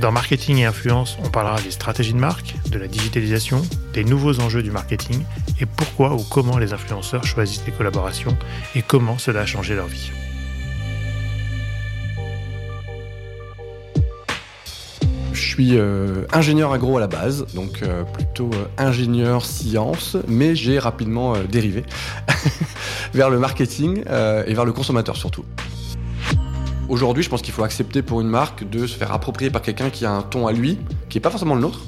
Dans Marketing et Influence, on parlera des stratégies de marque, de la digitalisation, des nouveaux enjeux du marketing et pourquoi ou comment les influenceurs choisissent les collaborations et comment cela a changé leur vie. Je suis euh, ingénieur agro à la base, donc euh, plutôt euh, ingénieur science, mais j'ai rapidement dérivé vers le marketing et vers le consommateur surtout. Aujourd'hui, je pense qu'il faut accepter pour une marque de se faire approprier par quelqu'un qui a un ton à lui, qui n'est pas forcément le nôtre.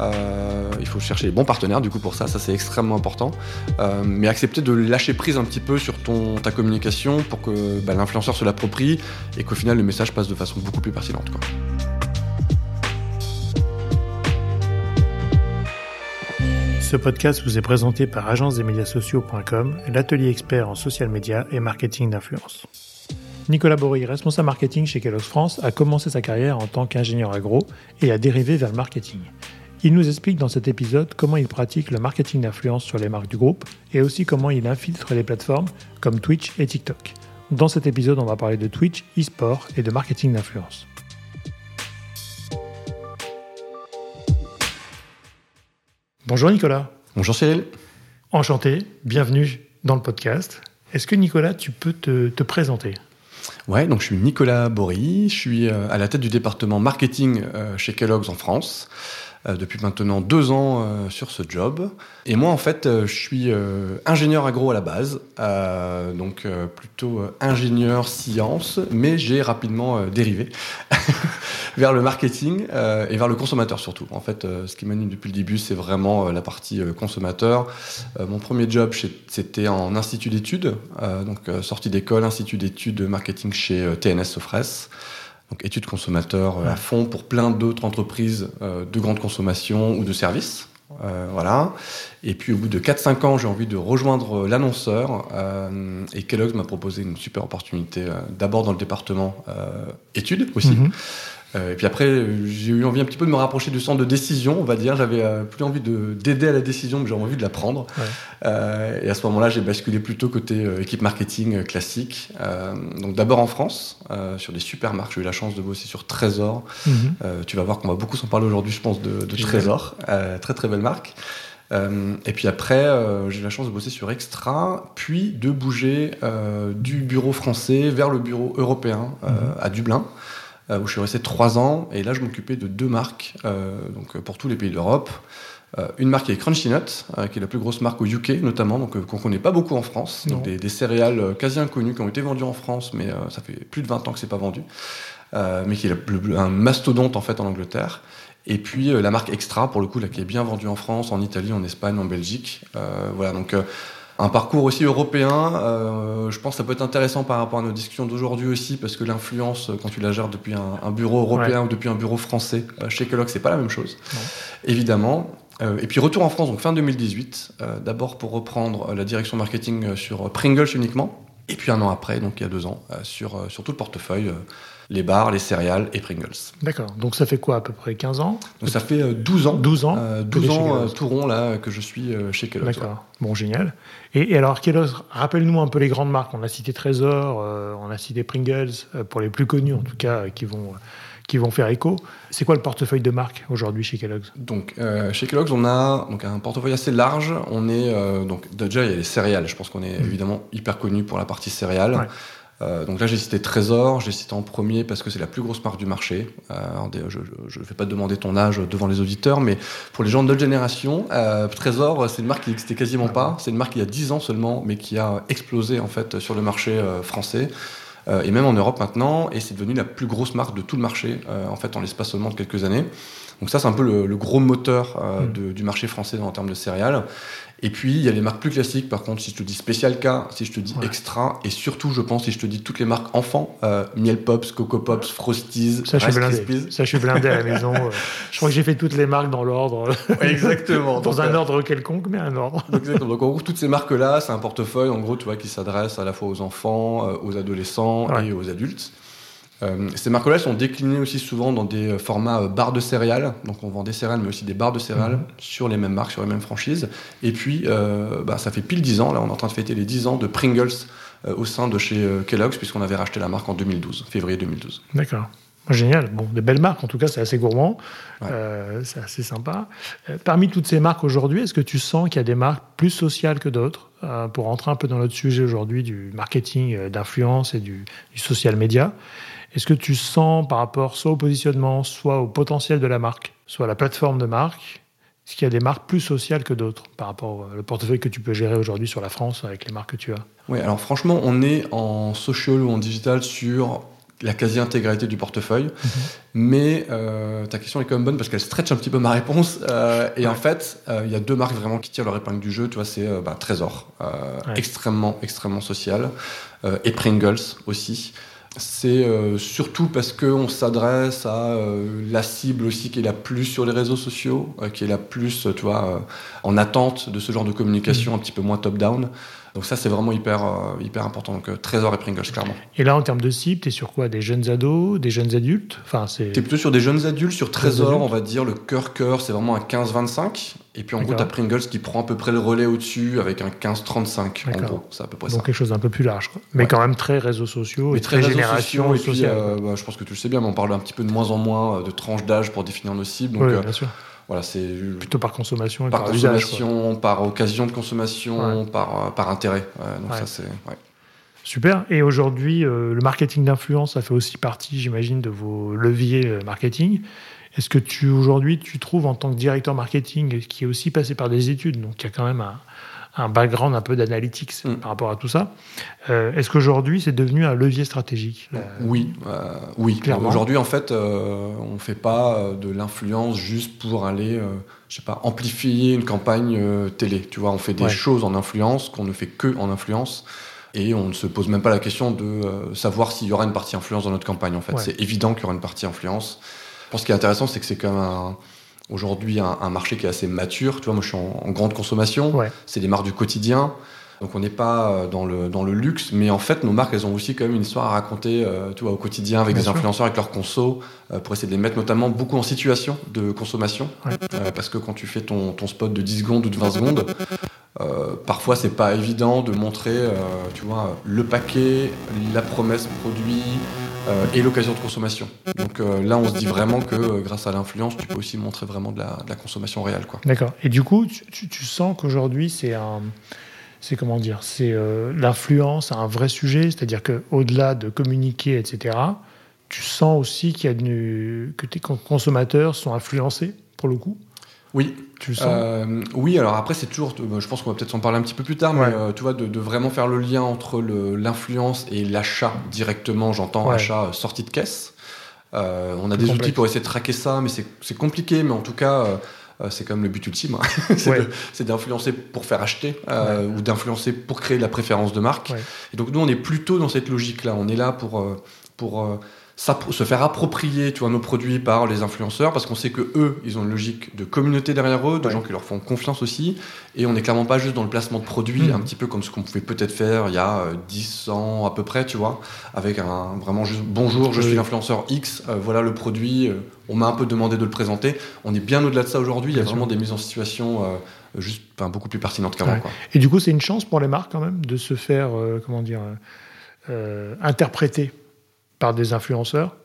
Euh, il faut chercher les bons partenaires du coup pour ça, ça c'est extrêmement important. Euh, mais accepter de lâcher prise un petit peu sur ton, ta communication pour que bah, l'influenceur se l'approprie et qu'au final le message passe de façon beaucoup plus pertinente. Ce podcast vous est présenté par agence-des-médias-sociaux.com, l'atelier expert en social media et marketing d'influence. Nicolas Bory, responsable marketing chez Kellogg's France, a commencé sa carrière en tant qu'ingénieur agro et a dérivé vers le marketing. Il nous explique dans cet épisode comment il pratique le marketing d'influence sur les marques du groupe et aussi comment il infiltre les plateformes comme Twitch et TikTok. Dans cet épisode, on va parler de Twitch, e-sport et de marketing d'influence. Bonjour Nicolas. Bonjour Cyril. Enchanté, bienvenue dans le podcast. Est-ce que Nicolas, tu peux te, te présenter? Ouais, donc je suis Nicolas Bory, je suis euh, à la tête du département marketing euh, chez Kellogg's en France. Euh, depuis maintenant deux ans euh, sur ce job. Et moi, en fait, euh, je suis ingénieur agro à la base, donc plutôt ingénieur science, mais j'ai rapidement dérivé vers le marketing et vers le consommateur surtout. En fait, ce qui m'anime depuis le début, c'est vraiment la partie consommateur. mon premier job, c'était en institut d'études, donc sortie d'école, institut d'études marketing chez TNS Sofres donc études consommateurs euh, à fond pour plein d'autres entreprises euh, de grande consommation ou de services. Euh, voilà. Et puis au bout de 4-5 ans, j'ai envie de rejoindre l'annonceur. et Kellogg's m'a proposé une super opportunité, d'abord dans le département études aussi. Mhm. Euh, et puis après, j'ai eu envie un petit peu de me rapprocher du centre de décision, on va dire. J'avais euh, plus envie d'aider à la décision, mais j'avais envie de la prendre. Euh, et à ce moment-là, j'ai basculé plutôt côté équipe marketing classique. donc d'abord en France, sur des super marques. J'ai eu la chance de bosser sur Trésor. Mhm. tu vas voir qu'on va beaucoup s'en parler aujourd'hui, je pense, de, de Trésor. très très belle marque. et puis après, j'ai eu la chance de bosser sur Extra, puis de bouger du bureau français vers le bureau européen mhm. à Dublin. Euh, où je suis resté trois ans. Et là, je m'occupais de deux marques euh, donc, pour tous les pays d'Europe. Euh, une marque qui est Crunchy Nut, qui est la plus grosse marque au UK notamment, donc qu'on connaît pas beaucoup en France. Donc des, céréales quasi inconnues qui ont été vendues en France, mais ça fait plus de 20 ans que c'est pas vendu. mais qui est un mastodonte en fait en Angleterre. Et puis la marque Extra, pour le coup, là, qui est bien vendue en France, en Italie, en Espagne, en Belgique. voilà, donc un parcours aussi européen. Euh, je pense que ça peut être intéressant par rapport à nos discussions d'aujourd'hui aussi, parce que l'influence, quand tu la gères depuis un, bureau européen ou depuis un bureau français, euh, chez Kellogg, c'est pas la même chose, évidemment. Euh, et puis retour en France, donc fin 2018, d'abord pour reprendre la direction marketing sur Pringles uniquement, et puis un an après, donc il y a deux ans, sur, sur tout le portefeuille les bars, les céréales et Pringles. D'accord. Donc ça fait quoi à peu près 15 ans? Donc ça fait 12 ans. 12 ans? 12 ans tout rond là que je suis chez Kellogg. D'accord. Bon, génial. Et, alors, rappelle-nous un peu les grandes marques. On a cité Trésor, euh, on a cité Pringles, euh, pour les plus connus en tout cas, euh, qui vont, qui vont faire écho. C'est quoi le portefeuille de marques aujourd'hui chez Kellogg's? Donc, chez Kellogg's, on a donc, un portefeuille assez large. On est, donc, déjà, il y a les céréales. Je pense qu'on est mmh. évidemment hyper connu pour la partie céréales. Euh, donc là, j'ai cité Trésor, j'ai cité en premier parce que c'est la plus grosse marque du marché. Euh, je ne vais pas demander ton âge devant les auditeurs, mais pour les gens de notre génération, euh, Trésor, c'est une marque qui n'existait quasiment pas. C'est une marque qui a 10 ans seulement, mais qui a explosé en fait sur le marché français. et même en Europe maintenant, et c'est devenu la plus grosse marque de tout le marché, en fait, en l'espace seulement de quelques années. Donc ça, c'est un peu le, gros moteur Mm. du marché français en termes de céréales. Et puis, il y a les marques plus classiques. Par contre, si je te dis Spécial K, si je te dis Ouais. Extra, et surtout, je pense, si je te dis toutes les marques enfants, euh, Miel Pops, Coco Pops, Frosties, Ça, je suis blindé. Ça, je suis blindé à la maison. euh. Je crois que j'ai fait toutes les marques dans l'ordre, Ouais, exactement. dans Donc, un euh, ordre quelconque, mais un ordre. Exactement. Donc en gros, toutes ces marques-là, c'est un portefeuille en gros, tu vois, qui s'adresse à la fois aux enfants, euh, aux adolescents Ouais. et aux adultes. Euh, ces marques-là sont déclinées aussi souvent dans des euh, formats euh, barres de céréales. Donc on vend des céréales, mais aussi des barres de céréales Mhm. sur les mêmes marques, sur les mêmes franchises. Et puis, euh, bah, ça fait pile 10 ans, là, on est en train de fêter les 10 ans de Pringles au sein de chez Kellogg's, puisqu'on avait racheté la marque en 2012, février 2012. D'accord. Génial. Bon, des belles marques, en tout cas, c'est assez gourmand. Ouais. C'est assez sympa. Parmi toutes ces marques aujourd'hui, est-ce que tu sens qu'il y a des marques plus sociales que d'autres Pour rentrer un peu dans notre sujet aujourd'hui du marketing d'influence et du, du social media, est-ce que tu sens par rapport soit au positionnement, soit au potentiel de la marque, soit à la plateforme de marque, est-ce qu'il y a des marques plus sociales que d'autres par rapport au portefeuille que tu peux gérer aujourd'hui sur la France avec les marques que tu as? Oui, alors franchement, on est en social ou en digital sur la quasi-intégralité du portefeuille. Mais euh, ta question est quand même bonne parce qu'elle stretch un petit peu ma réponse. Euh, et Ouais. en fait, euh, il y a deux marques vraiment qui tirent leur épingle du jeu. Tu vois, c'est bah, Trésor, Ouais. extrêmement, extrêmement social. et Pringles aussi. C'est euh, surtout parce qu'on s'adresse à euh, la cible aussi qui est la plus sur les réseaux sociaux, euh, qui est la plus, euh, tu vois, euh, en attente de ce genre de communication un petit peu moins top-down. Donc ça, c'est vraiment hyper, euh, hyper important. Donc euh, Trésor et Pringles, clairement. Et là, en termes de cible, tu es sur quoi? Des jeunes ados Des jeunes adultes? Enfin, c'est. T'es plutôt sur des jeunes adultes, sur Trésor, on va dire, le cœur-cœur, c'est vraiment un 15-25. Et puis en gros, t'as Pringles qui prend à peu près le relais au-dessus avec un 15-35. En gros, c'est à peu près Donc ça. quelque chose d'un peu plus large. quoi. Mais Ouais. quand même très réseaux sociaux Mais et très, réseaux génération et puis, euh, bah, je pense que tu le sais bien, mais on parle un petit peu de moins en moins euh, de tranches d'âge pour définir nos cibles. Donc oui, euh, bien sûr. voilà, c'est Plutôt par consommation et par par, usage. consommation, par occasion de consommation, par, euh, par intérêt. Ouais, donc ça, c'est. Super. Et aujourd'hui, euh, le marketing d'influence, ça fait aussi partie, j'imagine, de vos leviers marketing. Est-ce que tu aujourd'hui, tu trouves en tant que directeur marketing, qui est aussi passé par des études, donc qui a quand même un, un background un peu d'analytics Mm. par rapport à tout ça, euh, est-ce qu'aujourd'hui c'est devenu un levier stratégique là Oui, euh, oui. Clairement. Aujourd'hui, en fait, euh, on fait pas euh, de l'influence juste pour aller, euh, je sais pas, amplifier une campagne euh, télé. Tu vois, on fait des Ouais. choses en influence qu'on ne fait que en influence. Et on ne se pose même pas la question de euh, savoir s'il y aura une partie influence dans notre campagne. En fait, Ouais. c'est évident qu'il y aura une partie influence. Je pense ce qui est intéressant, c'est que c'est quand même un- aujourd'hui un, un marché qui est assez mature. Tu vois, moi, je suis en, en grande consommation. Ouais. C'est des marques du quotidien. Donc on n'est pas euh, dans le, dans le luxe, mais en fait nos marques elles ont aussi quand même une histoire à raconter euh, tu vois, au quotidien avec Bien des sûr. influenceurs, avec leurs consos, euh, pour essayer de les mettre notamment beaucoup en situation de consommation. Ouais. Euh, parce que quand tu fais ton, ton spot de 10 secondes ou de 20 secondes, parfois c'est pas évident de montrer tu vois, le paquet, la promesse produit euh, et l'occasion de consommation. Donc euh, là on se dit vraiment que euh, grâce à l'influence tu peux aussi montrer vraiment de la, consommation réelle. D'accord. Et du coup, tu, sens qu'aujourd'hui, c'est un, c'est comment dire, c'est l'influence un vrai sujet, c'est-à-dire que au-delà de communiquer, etc., tu sens aussi qu'il y a que tes con- consommateurs sont influencés pour le coup? Oui, Tu le sens. Euh, oui, alors après, c'est toujours. euh, Je pense qu'on va peut-être s'en parler un petit peu plus tard, Ouais. mais euh, tu vois, de, de vraiment faire le lien entre l'influence et l'achat directement, j'entends Ouais. achat euh, sortie de caisse. Euh, on a des complexe. outils pour essayer de traquer ça, mais c'est compliqué, mais en tout cas. euh, c'est quand même le but ultime, hein. c'est Ouais. d'influencer pour faire acheter euh, ou d'influencer pour créer de la préférence de marque. Ouais. Et donc nous, on est plutôt dans cette logique-là. On est là pour, pour euh, se faire approprier tu vois, nos produits par les influenceurs parce qu'on sait que eux, ils ont une logique de communauté derrière eux, de Ouais. gens qui leur font confiance aussi. Et on n'est clairement pas juste dans le placement de produits, Mhm. un petit peu comme ce qu'on pouvait peut-être faire il y a euh, 10 ans à peu près, tu vois, avec un vraiment juste bonjour, je Oui. suis l'influenceur X, euh, voilà le produit, euh, on m'a un peu demandé de le présenter. On est bien au-delà de ça aujourd'hui, il y a vraiment des mises en situation euh, juste enfin, beaucoup plus pertinentes qu'avant. Ouais. Et du coup, c'est une chance pour les marques quand même de se faire, euh, comment dire, euh, euh, interpréter par des influenceurs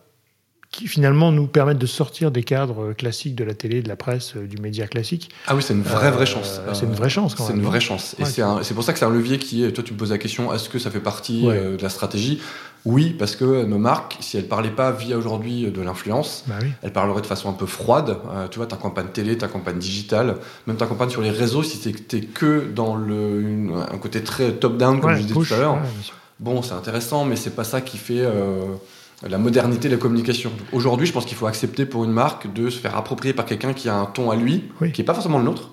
qui finalement nous permettent de sortir des cadres classiques de la télé, de la presse, euh, du média classique. Ah oui, c'est une vraie, Euh, vraie chance. c'est une vraie chance quand C'est même. une vraie chance. Et Ouais, c'est c'est pour ça que c'est un levier qui est. Toi, tu me poses la question est-ce que ça fait partie Ouais. euh, de la stratégie? Oui, parce que nos marques, si elles parlaient pas via aujourd'hui de l'influence, Bah oui. elles parleraient de façon un peu froide. Euh, tu vois, ta campagne télé, ta campagne digitale, même ta campagne sur les réseaux, si t'es que dans le, une- un côté très top-down, comme Ouais, je disais tout à l'heure. Bon, c'est intéressant, mais c'est pas ça qui fait. euh, la modernité de la communication. Aujourd'hui, je pense qu'il faut accepter pour une marque de se faire approprier par quelqu'un qui a un ton à lui, qui n'est pas forcément le nôtre.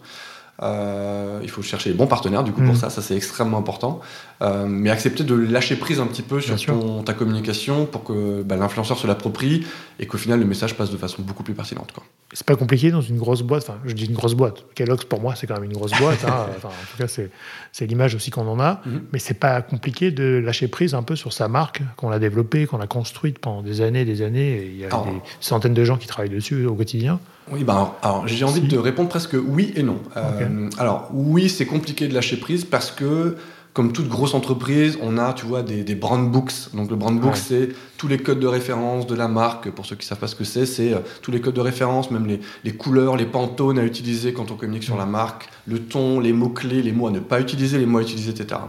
Euh, il faut chercher les bons partenaires du coup pour mm. ça, ça c'est extrêmement important. Euh, mais accepter de lâcher prise un petit peu sur ton, ta communication pour que bah, l'influenceur se l'approprie et qu'au final le message passe de façon beaucoup plus pertinente. C'est pas compliqué dans une grosse boîte, enfin je dis une grosse boîte, Kellogg's pour moi c'est quand même une grosse boîte, hein. en tout cas c'est l'image aussi qu'on en a, mm-hmm. mais c'est pas compliqué de lâcher prise un peu sur sa marque qu'on a développée, qu'on a construite pendant des années des années, et il y a des centaines de gens qui travaillent dessus au quotidien. Oui, ben, alors j'ai envie de répondre presque oui et non. Euh, alors oui, c'est compliqué de lâcher prise parce que comme toute grosse entreprise, on a, tu vois, des, des brand books. Donc le brand book, c'est tous les codes de référence de la marque. Pour ceux qui savent pas ce que c'est, c'est euh, tous les codes de référence, même les, les, couleurs, les pantones à utiliser quand on communique sur la marque, le ton, les mots clés, les mots à ne pas utiliser, les mots à utiliser, etc.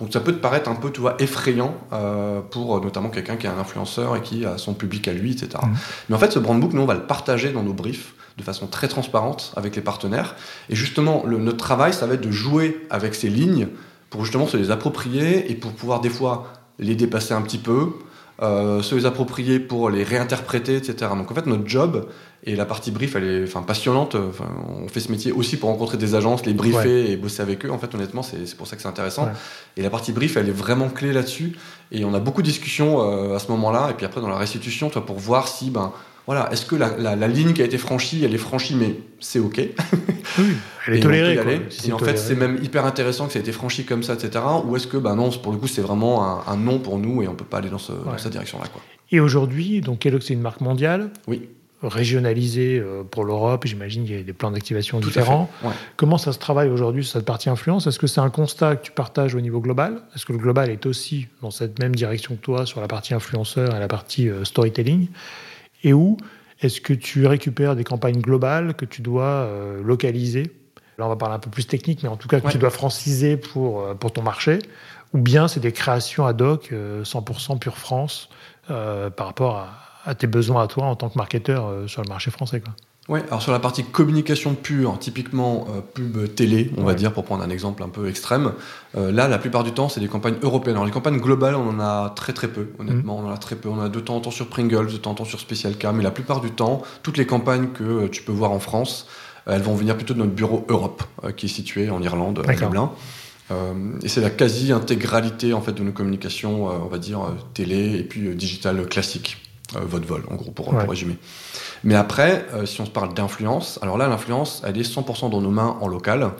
Donc ça peut te paraître un peu, tu vois, effrayant euh, pour notamment quelqu'un qui est un influenceur et qui a son public à lui, etc. Mmh. Mais en fait, ce brand book, nous, on va le partager dans nos briefs de façon très transparente avec les partenaires. Et justement, le, notre travail, ça va être de jouer avec ces lignes pour justement se les approprier et pour pouvoir des fois les dépasser un petit peu, euh, se les approprier pour les réinterpréter, etc. Donc en fait, notre job et la partie brief, elle est enfin, passionnante. Enfin, on fait ce métier aussi pour rencontrer des agences, les briefer et bosser avec eux. En fait, honnêtement, c'est pour ça que c'est intéressant. Et la partie brief, elle est vraiment clé là-dessus. Et on a beaucoup de discussions euh, à ce moment-là. Et puis après, dans la restitution, toi, pour voir si ben, voilà, est-ce que la, ligne qui a été franchie, elle est franchie, mais c'est OK? Oui, elle est tolérée. Et en fait, c'est même hyper intéressant que ça ait été franchi comme ça, etc. Ou est-ce que, ben non, pour le coup, c'est vraiment un, non pour nous et on peut pas aller dans, cette direction-là. Et aujourd'hui, donc Kellogg, c'est une marque mondiale Oui. Régionalisée euh, pour l'Europe, j'imagine qu'il y a des plans d'activation différents. Comment ça se travaille aujourd'hui sur cette partie influence? Est-ce que c'est un constat que tu partages au niveau global? Est-ce que le global est aussi dans cette même direction que toi sur la partie influenceur et la partie euh, storytelling? Et où est-ce que tu récupères des campagnes globales que tu dois euh, localiser? Là, on va parler un peu plus technique, mais en tout cas que tu dois franciser pour, euh, pour ton marché. Ou bien c'est des créations ad hoc, 100% euh, pure France, par rapport à, à, tes besoins à toi en tant que marketeur sur le marché français. Quoi. Ouais, alors sur la partie communication pure, typiquement euh, pub télé, on va dire, pour prendre un exemple un peu extrême, euh, là, la plupart du temps, c'est des campagnes européennes. Alors les campagnes globales, on en a très très peu, honnêtement, mm. on en a très peu. On a de temps en temps sur Pringles, de temps en temps sur Special K, mais la plupart du temps, toutes les campagnes que euh, tu peux voir en France, elles vont venir plutôt de notre bureau Europe, qui est situé en Irlande, à Dublin. et c'est la quasi-intégralité en fait de nos communications, on va dire télé et puis digital classique, votre vol en gros pour, pour résumer. Mais après, euh, si on se parle d'influence, alors là, l'influence, elle est 100% dans nos mains en local.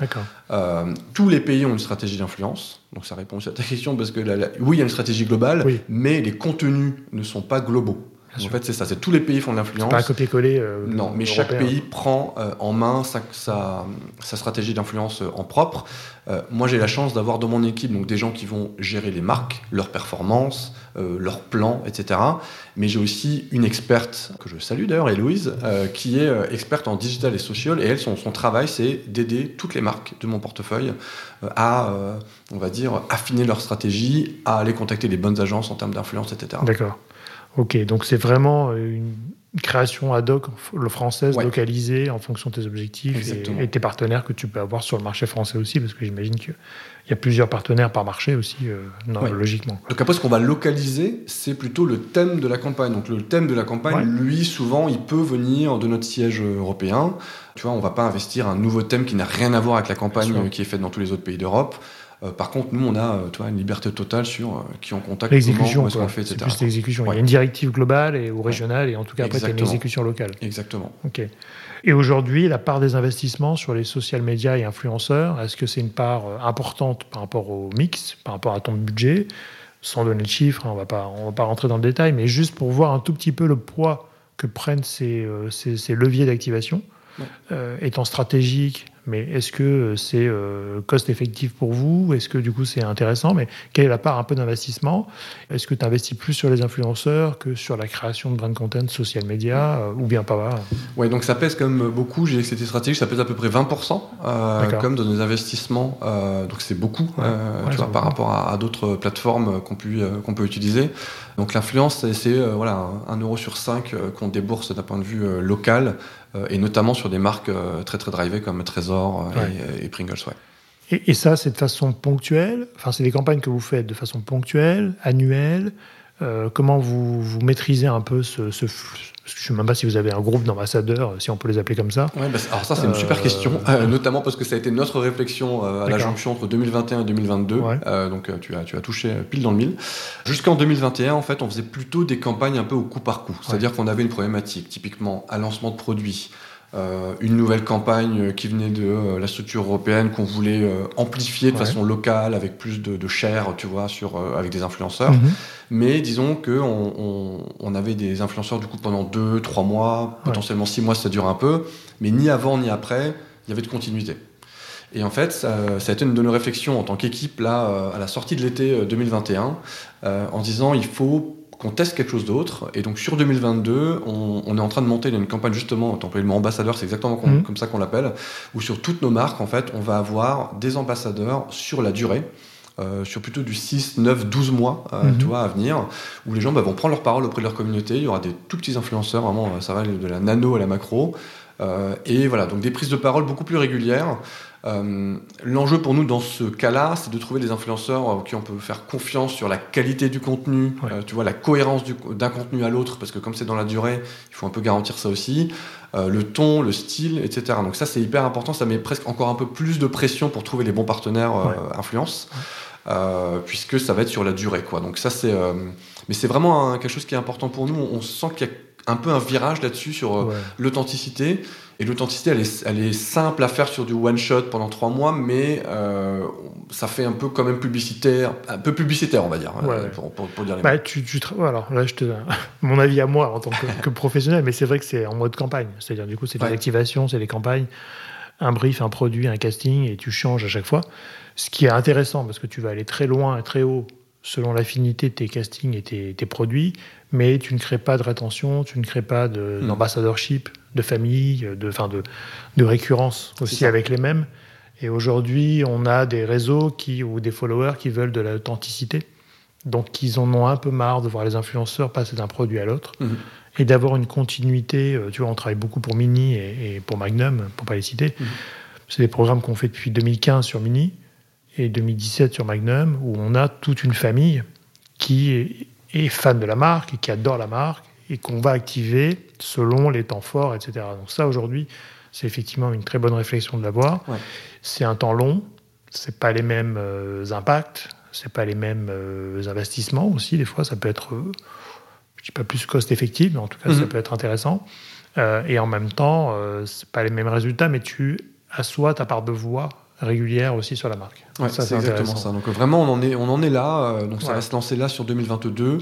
Euh, tous les pays ont une stratégie d'influence. Donc ça répond aussi à ta question, parce que oui, il y a une stratégie globale, mais les contenus ne sont pas globaux. En fait, c'est ça. C'est tous les pays font de l'influence. Pas un copier-coller. Euh, non, mais chaque pays prend euh, en main sa, sa, stratégie d'influence euh, en propre. moi, j'ai la chance d'avoir dans mon équipe donc des gens qui vont gérer les marques, leurs performances, leurs plans, etc. Mais j'ai aussi une experte que je salue d'ailleurs, Héloïse, qui est experte en digital et social. Et elle, son, son travail, c'est d'aider toutes les marques de mon portefeuille à, on va dire, affiner leur stratégie, à aller contacter les bonnes agences en termes d'influence, etc. D'accord. Ok, donc c'est vraiment une création ad hoc française localisée en fonction de tes objectifs et, tes partenaires que tu peux avoir sur le marché français aussi, parce que j'imagine qu'il y a plusieurs partenaires par marché aussi, euh, logiquement. Donc après, ce qu'on va localiser, c'est plutôt le thème de la campagne. Donc le thème de la campagne, lui, souvent, il peut venir de notre siège européen. Tu vois, on va pas investir un nouveau thème qui n'a rien à voir avec la campagne qui est faite dans tous les autres pays d'Europe. Euh, par contre, nous, on a euh, une liberté totale sur euh, qui on contacte, l'exécution, qu'on fait, etc. plus l'exécution. Il y a une directive globale et, ou régionale, et en tout cas, après, tu as une exécution locale. Exactement. OK. Et aujourd'hui, la part des investissements sur les social médias et influenceurs, est-ce que c'est une part importante par rapport au mix, par rapport à ton budget? Sans donner de chiffres, hein, on ne va pas rentrer dans le détail, mais juste pour voir un tout petit peu le poids que prennent ces, ces leviers d'activation. étant stratégique, mais est-ce que c'est euh, cost effectif pour vous? Est-ce que du coup c'est intéressant? Mais quelle est la part un peu d'investissement? Est-ce que tu investis plus sur les influenceurs que sur la création de brand content social media euh, ou bien pas? Oui, donc ça pèse même beaucoup. J'ai dit que c'était stratégique, ça pèse à peu près 20% euh, comme dans nos investissements. Euh, donc c'est beaucoup tu vois, par rapport à, d'autres plateformes qu'on peut, qu'on peut utiliser. Donc l'influence, c'est voilà, un euro sur 5 qu'on débourse d'un point de vue local et notamment sur des marques très très drivées comme Trésor euh, et, Pringles. Et, ça, c'est de façon ponctuelle? Enfin, c'est des campagnes que vous faites de façon ponctuelle, annuelle comment vous, vous, maîtrisez un peu ce, ce flux je ne sais même pas si vous avez un groupe d'ambassadeurs, si on peut les appeler comme ça. Ouais, bah, alors ça, c'est une super question, notamment parce que ça a été notre réflexion à la jonction entre 2021 et 2022. donc tu as, tu as touché pile dans le mille. Jusqu'en 2021, en fait, on faisait plutôt des campagnes un peu au coup par coup. C'est-à-dire qu'on avait une problématique, typiquement un lancement de produits, euh, une nouvelle campagne qui venait de euh, la structure européenne qu'on voulait euh, amplifier de façon locale avec plus de, de chair, tu vois, sur, avec des influenceurs. Mhm. Mais disons que on, on, avait des influenceurs du coup pendant deux, trois mois, potentiellement six mois, ça dure un peu, mais ni avant ni après, il y avait de continuité. Et en fait, ça, ça, a été une de nos réflexions en tant qu'équipe là à la sortie de l'été 2021, en disant il faut qu'on teste quelque chose d'autre. Et donc sur 2022, on, est en train de monter une campagne justement, tant le ambassadeur, c'est exactement mhm. comme ça qu'on l'appelle, où sur toutes nos marques, en fait, on va avoir des ambassadeurs sur la durée. Euh, sur plutôt du 6, 9, 12 mois euh, mhm. tu vois, à venir, où les gens bah, vont prendre leur parole auprès de leur communauté. Il y aura des tout petits influenceurs, vraiment, euh, ça va de la nano à la macro. et voilà, donc des prises de parole beaucoup plus régulières. Euh, l'enjeu pour nous dans ce cas-là, c'est de trouver des influenceurs euh, qui on peut faire confiance sur la qualité du contenu, euh, tu vois, la cohérence d'un contenu à l'autre, parce que comme c'est dans la durée, il faut un peu garantir ça aussi, le ton, le style, etc. Donc ça, c'est hyper important, ça met presque encore un peu plus de pression pour trouver les bons partenaires influence, puisque ça va être sur la durée, quoi. Donc ça, c'est, mais c'est vraiment quelque chose qui est important pour nous. On, sent qu'il y a un peu un virage là-dessus sur l'authenticité. Et l'authenticité, elle est, elle est, simple à faire sur du one shot pendant trois mois, mais euh, ça fait un peu quand même publicitaire, un peu publicitaire, on va dire, euh, pour, pour, dire les bah, tu, tu, alors là, je te mon avis à moi en tant que, professionnel, mais c'est vrai que c'est en mode campagne, c'est-à-dire du coup, c'est des activations, c'est des campagnes, un brief, un produit, un casting, et tu changes à chaque fois. Ce qui est intéressant parce que tu vas aller très loin et très haut selon l'affinité de tes castings et tes, tes, produits, mais tu ne crées pas de rétention, tu ne crées pas hmm. d'ambassadorship de famille, de, fin de, de récurrence aussi avec les mêmes. Et aujourd'hui, on a des réseaux qui, ou des followers qui veulent de l'authenticité. Donc, ils en ont un peu marre de voir les influenceurs passer d'un produit à l'autre mhm. et d'avoir une continuité. Euh, tu vois, on travaille beaucoup pour Mini et, pour Magnum, pour pas les citer. Mhm. C'est des programmes qu'on fait depuis 2015 sur Mini et 2017 sur Magnum, où on a toute une famille qui est, fan de la marque et qui adore la marque et qu'on va activer selon les temps forts, etc. Donc ça, aujourd'hui, c'est effectivement une très bonne réflexion de l'avoir. C'est un temps long, c'est pas les mêmes euh, impacts, c'est pas les mêmes euh, investissements aussi. Des fois, ça peut être, euh, je dis pas plus cost effectif, mais en tout cas, ça mhm. peut être intéressant. et en même temps, c'est pas les mêmes résultats, mais tu assois ta part de voix régulière aussi sur la marque. ça, c'est exactement ça. Donc vraiment, on en est, on en est là. donc ça va se lancer là sur 2022.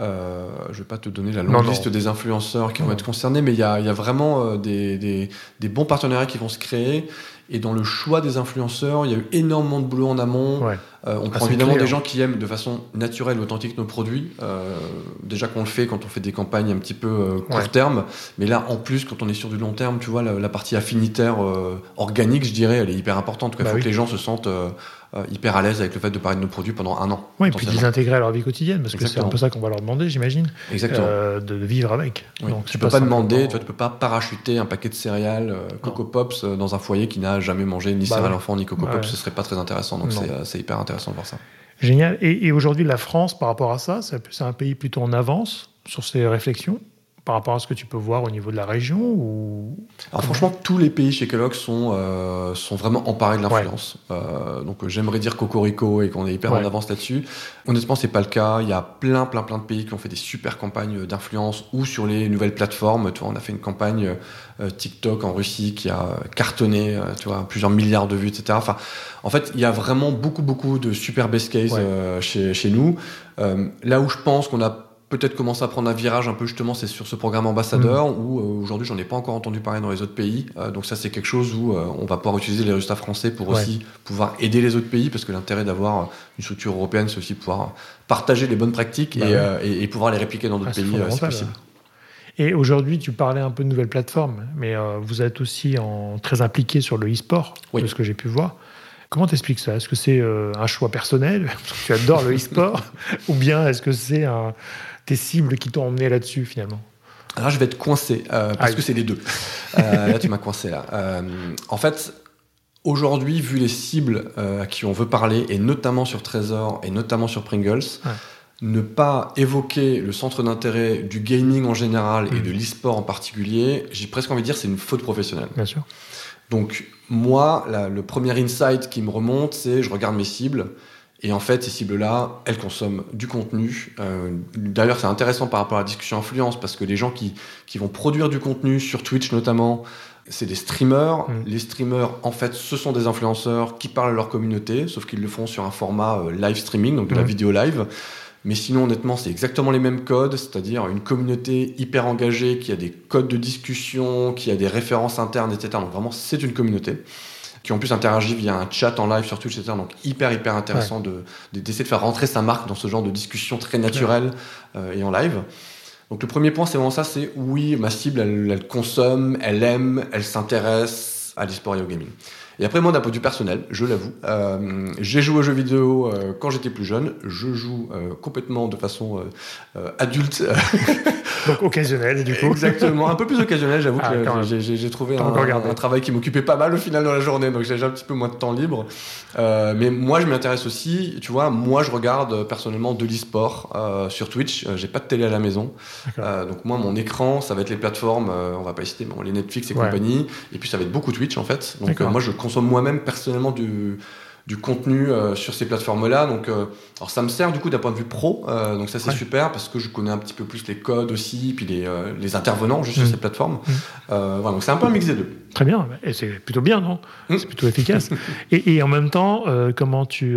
Euh, je ne vais pas te donner la longue liste des influenceurs qui vont être concernés, mais il y a, y a, vraiment euh, des, des, des, bons partenariats qui vont se créer. Et dans le choix des influenceurs, il y a eu énormément de boulot en amont. Euh, on ah, prend évidemment des gens qui aiment de façon naturelle, authentique nos produits. déjà qu'on le fait quand on fait des campagnes un petit peu court terme. Mais là, en plus, quand on est sur du long terme, tu vois, la, partie affinitaire organique, je dirais, elle est hyper importante. Il bah faut que les gens se sentent euh, hyper à l'aise avec le fait de parler de nos produits pendant un an. Oui, et puis de les intégrer à leur vie quotidienne, parce que c'est un peu ça qu'on va leur demander, j'imagine. Exactement. Euh, de vivre avec. Donc, tu peux pas, demander, tu, ne peux pas parachuter un paquet de céréales euh, Coco Pops dans un foyer qui n'a jamais mangé ni bah céréales enfant ni Coco Pops, ce serait pas très intéressant. Donc c'est hyper intéressant de voir ça. Génial. Et, et aujourd'hui, la France, par rapport à ça, c'est un pays plutôt en avance sur ces réflexions par rapport à ce que tu peux voir au niveau de la région ou... Alors franchement, tous les pays chez Kellogg sont, euh, sont vraiment emparés de l'influence. Euh, donc j'aimerais dire Cocorico et qu'on est hyper en avance là-dessus. Honnêtement, c'est pas le cas. Il y a plein, plein, plein de pays qui ont fait des super campagnes d'influence ou sur les nouvelles plateformes. Tu vois, on a fait une campagne euh, TikTok en Russie qui a cartonné, tu vois, plusieurs milliards de vues, etc. Enfin, en fait, il y a vraiment beaucoup, beaucoup de super best case chez, chez nous. là où je pense qu'on a peut-être commencer à prendre un virage un peu justement, c'est sur ce programme ambassadeur mm. où euh, aujourd'hui j'en ai pas encore entendu parler dans les autres pays. Euh, donc ça c'est quelque chose où euh, on va pouvoir utiliser les résultats français pour aussi pouvoir aider les autres pays parce que l'intérêt d'avoir une structure européenne c'est aussi pouvoir partager les bonnes pratiques bah et, et, pouvoir les répliquer dans d'autres ah, pays si possible. Et aujourd'hui, tu parlais un peu de nouvelles plateformes, mais vous êtes aussi en, très impliqué sur le e-sport, de ce que j'ai pu voir. Comment t'expliques ça? Est-ce que c'est un choix personnel, tu adores le e-sport, ou bien est-ce que c'est un, tes cibles qui t'ont emmené là-dessus finalement Alors je vais être coincé euh, parce que c'est les deux. Euh, là tu m'as coincé là. Euh, en fait, aujourd'hui, vu les cibles à qui on veut parler et notamment sur Trésor et notamment sur Pringles. ne pas évoquer le centre d'intérêt du gaming en général et Mm. de l'e-sport en particulier, j'ai presque envie de dire c'est une faute professionnelle. Bien sûr. Donc moi, la- le premier insight qui me remonte, c'est je regarde mes cibles. Et en fait, ces cibles-là, elles consomment du contenu. Euh, D'ailleurs, c'est intéressant par rapport à la discussion influence, parce que les gens qui, qui vont produire du contenu sur Twitch notamment, c'est des streamers. Mm. Les streamers, en fait, ce sont des influenceurs qui parlent à leur communauté, sauf qu'ils le font sur un format euh, live streaming, donc de la Mm. vidéo live. Mais sinon, honnêtement, c'est exactement les mêmes codes, c'est-à-dire une communauté hyper engagée qui a des codes de discussion, qui a des références internes, etc. Donc vraiment, c'est une communauté qui en plus interagit via un chat en live sur Twitch, etc. Donc hyper, hyper intéressant de- de- d'essayer de faire rentrer sa marque dans ce genre de discussion très naturelle euh, et en live. Donc le premier point, c'est vraiment ça, c'est oui, ma cible, elle, elle consomme, elle aime, elle s'intéresse à l'e-sport et au gaming. Et après, moi, d'un point de vue personnel, je l'avoue, euh, j'ai joué aux jeux vidéo euh, quand j'étais plus jeune. Je joue euh, complètement de façon euh, euh, adulte. Donc occasionnel, du coup. Exactement, un peu plus occasionnel. J'avoue Ah, que j'ai- trouvé un, travail qui m'occupait pas mal au final dans la journée, donc j'ai un petit peu moins de temps libre. Euh, mais moi, je m'intéresse aussi. Tu vois, moi, je regarde personnellement de l'e-sport euh, sur Twitch. Euh, j'ai pas de télé à la maison, donc moi, mon écran, ça va être les plateformes. on va pas citer, mais bon, les Netflix et Ouais. compagnie. Et puis ça va être beaucoup Twitch en fait. Donc moi, je consomme moi-même personnellement du du contenu euh, sur ces plateformes-là. Donc, euh, alors ça me sert du coup d'un point de vue pro. euh, donc ça c'est Ouais. super parce que je connais un petit peu plus les codes aussi, puis les, les intervenants juste sur Mm. ces plateformes. Mm. Voilà, donc c'est un peu un mix des deux. Très bien, et c'est plutôt bien, non? Mm. C'est plutôt efficace. et, et en même temps, comment, tu,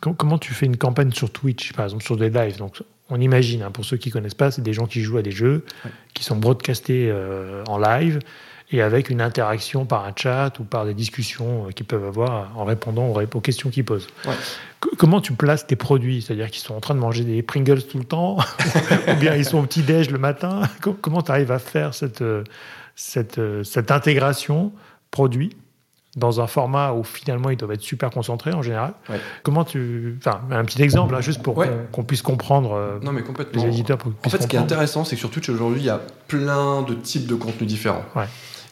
com- comment tu fais une campagne sur Twitch, par exemple, sur des lives? Donc, on imagine, hein, pour ceux qui connaissent pas, c'est des gens qui jouent à des jeux, Ouais. qui sont broadcastés en live, et avec une interaction par un chat ou par des discussions euh, qu'ils peuvent avoir en répondant aux, questions qu'ils posent. Ouais. Comment tu places tes produits? C'est-à-dire qu'ils sont en train de manger des Pringles tout le temps? Ou bien ils sont au petit-déj le matin? Com- Comment tu arrives à faire cette, euh, cette, euh, cette intégration produit dans un format où finalement ils doivent être super concentrés en général? Ouais. Comment tu. Enfin, un petit exemple, là, juste pour Ouais. qu'on puisse comprendre, euh, Non mais les éditeurs En fait, ce qui est intéressant, c'est que sur Twitch aujourd'hui, il y a plein de types de contenus différents. Ouais.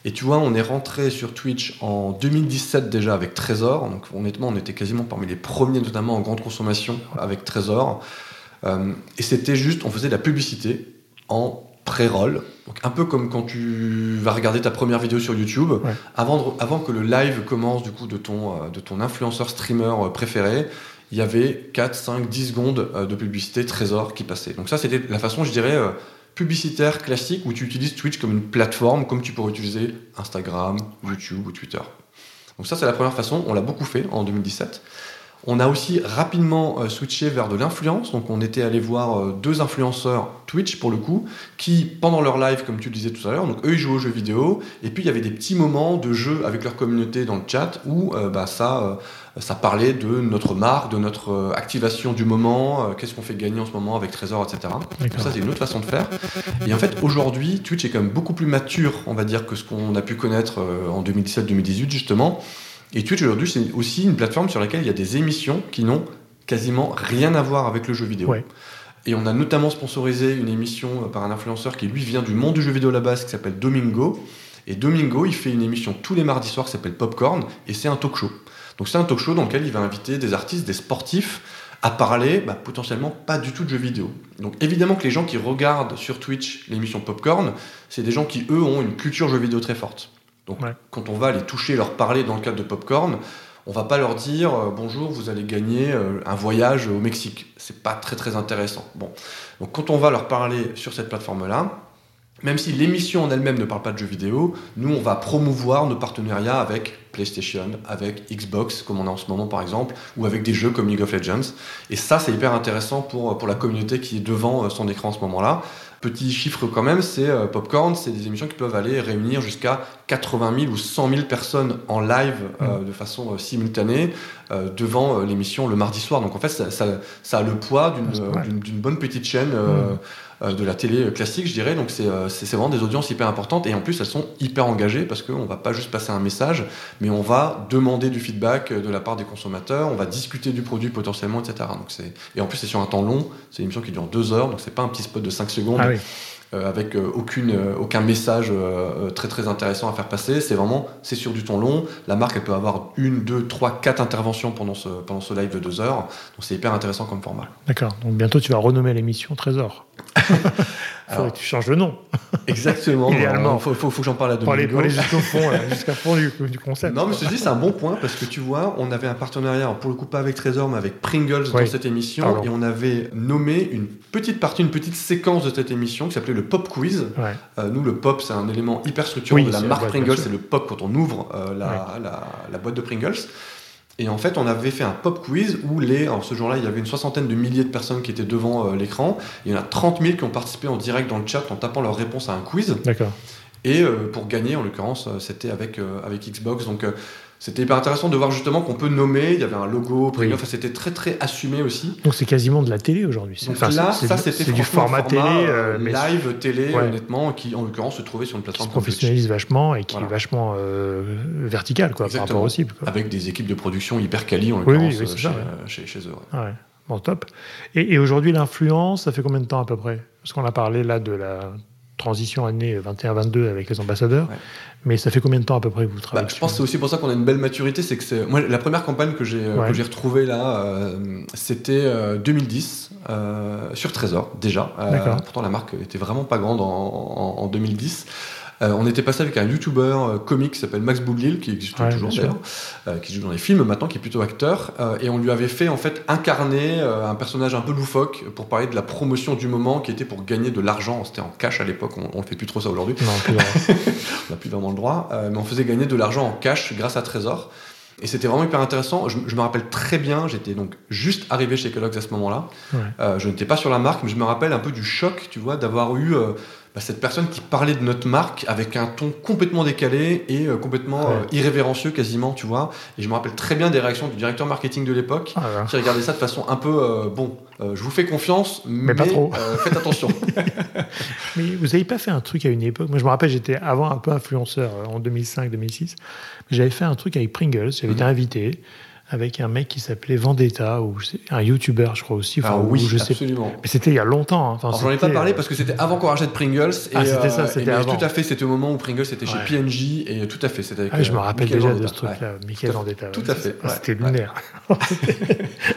Et tu vois, on est rentré sur Twitch en 2017 déjà avec Trésor. Donc honnêtement, on était quasiment parmi les premiers, notamment en grande consommation, avec Trésor. Euh, et c'était juste, on faisait de la publicité en pré-roll. Donc un peu comme quand tu vas regarder ta première vidéo sur YouTube, Ouais. avant, de- avant que le live commence du coup de ton, euh, de ton influenceur streamer euh, préféré, il y avait 4, 5, 10 secondes de publicité Trésor qui passait. Donc ça, c'était la façon, je dirais, publicitaire classique où tu utilises Twitch comme une plateforme, comme tu pourrais utiliser Instagram, YouTube ou Twitter. Donc ça, c'est la première façon. On l'a beaucoup fait en 2017. On a aussi rapidement euh, switché vers de l'influence. Donc on était allé voir euh, deux influenceurs Twitch pour le coup, qui pendant leur live, comme tu le disais tout à l'heure, donc eux ils jouent aux jeux vidéo, et puis il y avait des petits moments de jeu avec leur communauté dans le chat où euh, bah, ça, euh, ça parlait de notre marque, de notre euh, activation du moment, euh, qu'est-ce qu'on fait gagner en ce moment avec Trésor, etc. Donc ça c'est une autre façon de faire. Et en fait aujourd'hui Twitch est quand même beaucoup plus mature, on va dire, que ce qu'on a pu connaître euh, en 2017-2018 justement. Et Twitch aujourd'hui, c'est aussi une plateforme sur laquelle il y a des émissions qui n'ont quasiment rien à voir avec le jeu vidéo. Ouais. Et on a notamment sponsorisé une émission euh, par un influenceur qui lui vient du monde du jeu vidéo à la base, qui s'appelle Domingo. Et Domingo, il fait une émission tous les mardis soirs qui s'appelle Popcorn, et c'est un talk show. Donc c'est un talk show dans lequel il va inviter des artistes, des sportifs, à parler bah, potentiellement pas du tout de jeux vidéo. Donc évidemment que les gens qui regardent sur Twitch l'émission Popcorn, c'est des gens qui eux ont une culture jeux vidéo très forte. Donc Ouais. quand on va les toucher, leur parler dans le cadre de Popcorn, on va pas leur dire euh, bonjour, vous allez gagner euh, un voyage au Mexique. C'est pas très très intéressant. Bon, donc quand on va leur parler sur cette plateforme-là, même si l'émission en elle-même ne parle pas de jeux vidéo, nous on va promouvoir nos partenariats avec PlayStation, avec Xbox, comme on a en ce moment par exemple, ou avec des jeux comme League of Legends. Et ça c'est hyper intéressant pour, pour la communauté qui est devant euh, son écran en ce moment-là. Petit chiffre quand même, c'est euh, Popcorn, c'est des émissions qui peuvent aller réunir jusqu'à 80 000 ou 100 000 personnes en live euh, de façon euh, simultanée euh, devant l'émission le mardi soir. Donc en fait, ça, ça- ça a le poids d'une Ah, d'une- d'une bonne petite chaîne euh, de la télé classique, je dirais. Donc c'est euh, c'est- vraiment des audiences hyper importantes et en plus elles sont hyper engagées parce qu'on va pas juste passer un message, mais on va demander du feedback euh, de la part des consommateurs, on va discuter du produit potentiellement, etc. Donc et en plus c'est sur un temps long. C'est une émission qui dure deux heures, donc c'est pas un petit spot de 5 secondes Ah oui. Euh, avec euh, aucune, euh, aucun message très très intéressant à faire passer. C'est vraiment, c'est sur du ton long. La marque, elle peut avoir une, deux, trois, quatre interventions pendant ce, pendant ce live de deux heures. Donc c'est hyper intéressant comme format. D'accord. Donc bientôt, tu vas renommer l'émission Trésor. Faudrait que tu changes le nom. Exactement. Idéalement. Il faut, faut, faut, que j'en parle à aller, pour aller jusqu'au fond, jusqu'à fond du, du, concept. Non, mais je te dis, c'est un bon point parce que tu vois, on avait un partenariat, pour le coup pas avec Trésor, mais avec Pringles oui. dans cette émission. Pardon. Et on avait nommé une petite partie, une petite séquence de cette émission qui s'appelait le Pop Quiz. Ouais. Euh, nous, le pop, c'est un élément hyper structurant Oui, de la marque Pringles. C'est le pop quand on ouvre euh, la, la- la boîte de Pringles. Et en fait, on avait fait un pop quiz où les, alors ce jour-là, il y avait une soixantaine de milliers de personnes qui étaient devant euh, l'écran. Il y en a 30 000 qui ont participé en direct dans le chat en tapant leur réponse à un quiz. D'accord. Et euh, pour gagner, en l'occurrence, euh, c'était avec, euh, avec Xbox. Donc euh, c'était hyper intéressant de voir justement qu'on peut nommer. Il y avait un logo. Oui. Enfin, c'était très très assumé aussi. Donc c'est quasiment de la télé aujourd'hui. Enfin, là, ça c'était du format télé, euh, euh, mais live télé, Ouais. honnêtement, qui en l'occurrence se trouvait sur une qui se plateforme comme Twitch. professionnalise vachement et qui Voilà. est vachement euh, vertical quoi, par Exactement. rapport au cible. Quoi. Avec des équipes de production hyper quali, en Oui, oui, l'occurrence, oui, chez, euh, chez, chez eux. ouais. Ouais. Bon, top. Et, et aujourd'hui, l'influence, ça fait combien de temps à peu près? Parce qu'on a parlé là de la transition année 21-22 avec les ambassadeurs, Ouais. mais ça fait combien de temps à peu près que vous travaillez Bah, je pense que c'est aussi pour ça qu'on a une belle maturité, c'est que c'est moi la première campagne que j'ai euh, Ouais. que j'ai retrouvée là, euh, c'était euh, 2010 euh, sur Trésor déjà. Pourtant la marque était vraiment pas grande en, en- en 2010. Euh, on était passé avec un YouTuber euh, comique qui s'appelle Max Boublil, qui existe Ouais, toujours d'ailleurs, euh, qui joue dans les films maintenant, qui est plutôt acteur, et on lui avait fait en fait incarner un personnage un peu loufoque pour parler de la promotion du moment, qui était pour gagner de l'argent. C'était en cash à l'époque, on, on fait plus trop ça aujourd'hui vraiment. on n'a plus vraiment le droit, mais on faisait gagner de l'argent en cash grâce à Trésor. Et c'était vraiment hyper intéressant. Je, je me rappelle très bien, j'étais donc juste arrivé chez Kellogg's à ce moment-là. Ouais. Euh, je n'étais pas sur la marque, mais je me rappelle un peu du choc, tu vois, d'avoir eu euh, bah, cette personne qui parlait de notre marque avec un ton complètement décalé et euh, complètement Ouais. euh, irrévérencieux quasiment, tu vois. Et je me rappelle très bien des réactions du directeur marketing de l'époque Ah, qui regardait ça de façon un peu euh, bon. je vous fais confiance, mais, pas trop. faites attention. Mais vous n'avez pas fait un truc à une époque? Moi, je me rappelle, j'étais avant un peu influenceur en 2005-2006. Mais j'avais fait un truc avec Pringles. J'avais Mhm. été invité avec un mec qui s'appelait Vendetta, ou un YouTuber, je crois aussi. Enfin, Ah ou oui, je sais. absolument. Mais c'était il y a longtemps. hein. Enfin, Alors, j'en ai pas parlé euh, parce que c'était avant qu'on rachète Pringles. Et, Ah, c'était ça, euh, c'était avant. Tout à fait, c'était au moment où Pringles était chez Ouais. PNJ et tout à fait, c'était avec. Ah, je me euh, rappelle Michael déjà de ce truc-là, Ouais. Michael Tout Vendetta. tout à fait, C'était lunaire.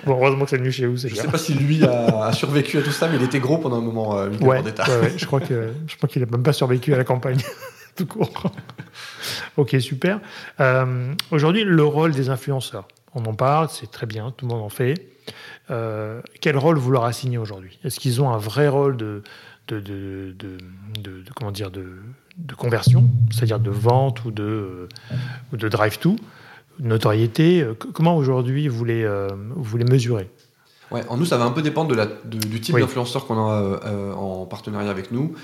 bon, heureusement que c'est venu chez vous, c'est Je sais pas si lui a, survécu à tout ça, mais il était gros pendant un moment, Michael Vendetta. ouais, ouais, je crois que je crois qu'il a même pas survécu à la campagne tout court. ok, super. Euh, Aujourd'hui, le rôle des influenceurs. On en parle, c'est très bien, tout le monde en fait. Euh, quel rôle vous leur assignez aujourd'hui? Est-ce qu'ils ont un vrai rôle de, de, de, de- de- de- comment dire de, de conversion, c'est-à-dire de vente ou de, euh, ou de drive-to, notoriété Euh, Comment aujourd'hui vous les, euh, vous les mesurez? Ouais, en nous, ça va un peu dépendre de la, de- du type Oui. d'influenceur qu'on a euh, en partenariat avec nous.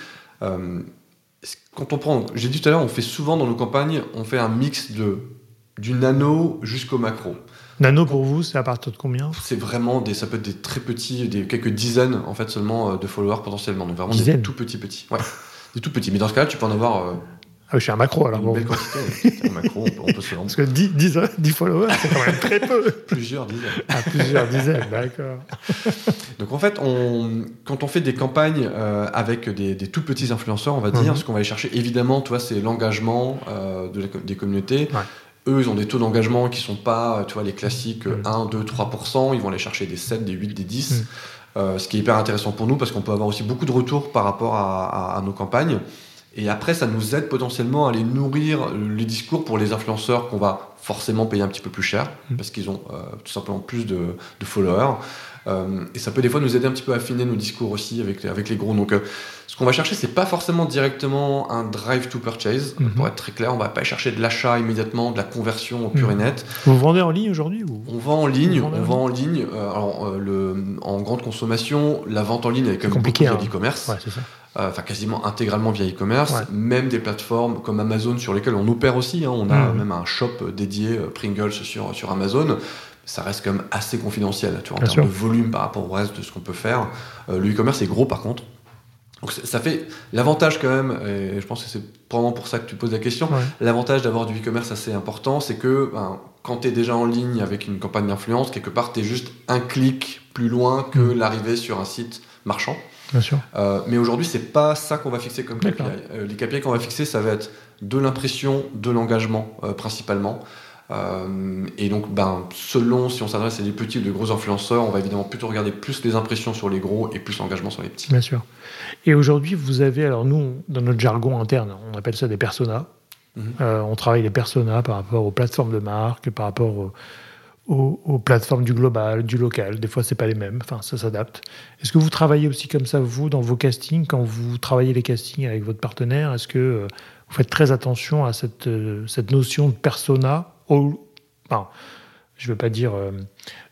Quand on prend, j'ai dit tout à l'heure, on fait souvent dans nos campagnes, on fait un mix de du nano jusqu'au macro. Nano pour vous, c'est à partir de combien C'est vraiment des, ça peut être des très petits, des quelques dizaines en fait seulement euh, de followers potentiellement. Donc vraiment Dizaines des tout petits petits. Ouais, des tout petits. Mais dans ce cas-là, tu peux en avoir euh, Ah, je suis un macro alors. bon. belle quantité. Un macro, on peut, on peut se rendre Parce que 10, 10, 10 followers, c'est quand même très peu. plusieurs dizaines. À plusieurs dizaines, d'accord. Donc en fait, on, quand on fait des campagnes euh, avec des, des tout petits influenceurs, on va dire, Mhm. ce qu'on va aller chercher, évidemment, tu vois, c'est l'engagement euh, de des communautés. Ouais. Eux, ils ont des taux d'engagement qui sont pas, tu vois, les classiques euh, Mhm. 1, 2, 3%. Ils vont aller chercher des 7, des 8, des 10. Mhm. Euh, ce qui est hyper intéressant pour nous parce qu'on peut avoir aussi beaucoup de retours par rapport à, à- à nos campagnes. Et après, ça nous aide potentiellement à aller nourrir euh, les discours pour les influenceurs qu'on va forcément payer un petit peu plus cher Mhm. parce qu'ils ont euh, tout simplement plus de, de followers. Euh, et ça peut des fois nous aider un petit peu à affiner nos discours aussi avec, les- avec les gros. Donc, euh, ce qu'on va chercher, c'est pas forcément directement un drive to purchase. Mhm. Pour être très clair, on va pas chercher de l'achat immédiatement, de la conversion pure Mhm. et nette. Vous vendez en ligne aujourd'hui ou On vend en ligne, on en vend en ligne. euh, alors, le, en grande consommation, la vente en ligne est quand même compliqué, beaucoup via hein. l'e-commerce. Ouais, c'est ça. Euh, enfin quasiment intégralement via e-commerce, Ouais. même des plateformes comme Amazon sur lesquelles on opère aussi. hein. On a Mhm. même un shop dédié euh, Pringles sur, sur Amazon. Ça reste quand même assez confidentiel tu vois, en Bien termes sûr. de volume par rapport au reste de ce qu'on peut faire. Euh, le e-commerce est gros par contre. Donc ça fait l'avantage quand même, et je pense que c'est probablement pour ça que tu poses la question, Ouais. L'avantage d'avoir du e-commerce assez important, c'est que ben, quand tu es déjà en ligne avec une campagne d'influence, quelque part, tu es juste un clic plus loin que Mhm. l'arrivée sur un site marchand. Bien sûr. mais aujourd'hui, c'est pas ça qu'on va fixer comme KPI. les KPI qu'on va fixer, ça va être de l'impression, de l'engagement principalement. Euh, et donc, ben, selon si on s'adresse à des petits ou des gros influenceurs, on va évidemment plutôt regarder plus les impressions sur les gros et plus l'engagement sur les petits. Bien sûr. Et aujourd'hui, vous avez, alors nous, dans notre jargon interne, on appelle ça des personas. Mhm. Euh, on travaille les personas par rapport aux plateformes de marque, par rapport aux, plateformes du global, du local. Des fois, c'est pas les mêmes. Enfin, ça s'adapte. Est-ce que vous travaillez aussi comme ça, vous, dans vos castings, quand vous travaillez les castings avec votre partenaire? Est-ce que euh, vous faites très attention à cette, cette notion de persona je ne veux pas dire euh,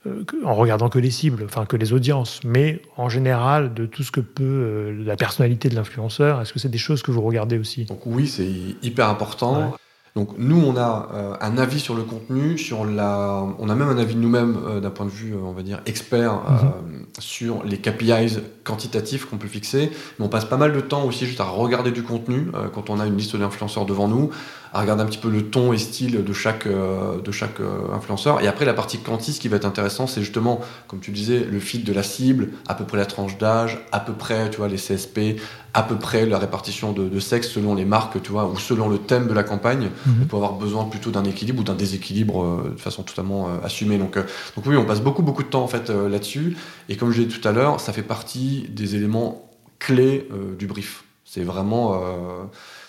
euh, en regardant que les cibles, enfin que les audiences, mais en général de tout ce que peut euh, la personnalité de l'influenceur. Est-ce que c'est des choses que vous regardez aussi? Donc oui, c'est hyper important. Donc nous, on a un avis sur le contenu, sur la, on a même un avis nous-mêmes d'un point de vue, on va dire, expert mhm. sur les KPIs quantitatifs qu'on peut fixer. Mais on passe pas mal de temps aussi juste à regarder du contenu quand on a une liste d'influenceurs devant nous, à regarder un petit peu le ton et style de chaque, euh, de chaque euh, influenceur. Et après, la partie quanti, ce qui va être intéressant, c'est justement, comme tu disais, le fit de la cible, à peu près la tranche d'âge, à peu près, tu vois, les CSP, à peu près la répartition de, de sexe selon les marques, tu vois, ou selon le thème de la campagne. Mhm. Peut avoir besoin plutôt d'un équilibre ou d'un déséquilibre euh, de façon totalement assumée. Donc, donc oui, on passe beaucoup, beaucoup de temps en fait là-dessus. Et comme je l'ai dit tout à l'heure, ça fait partie des éléments clés du brief. C'est vraiment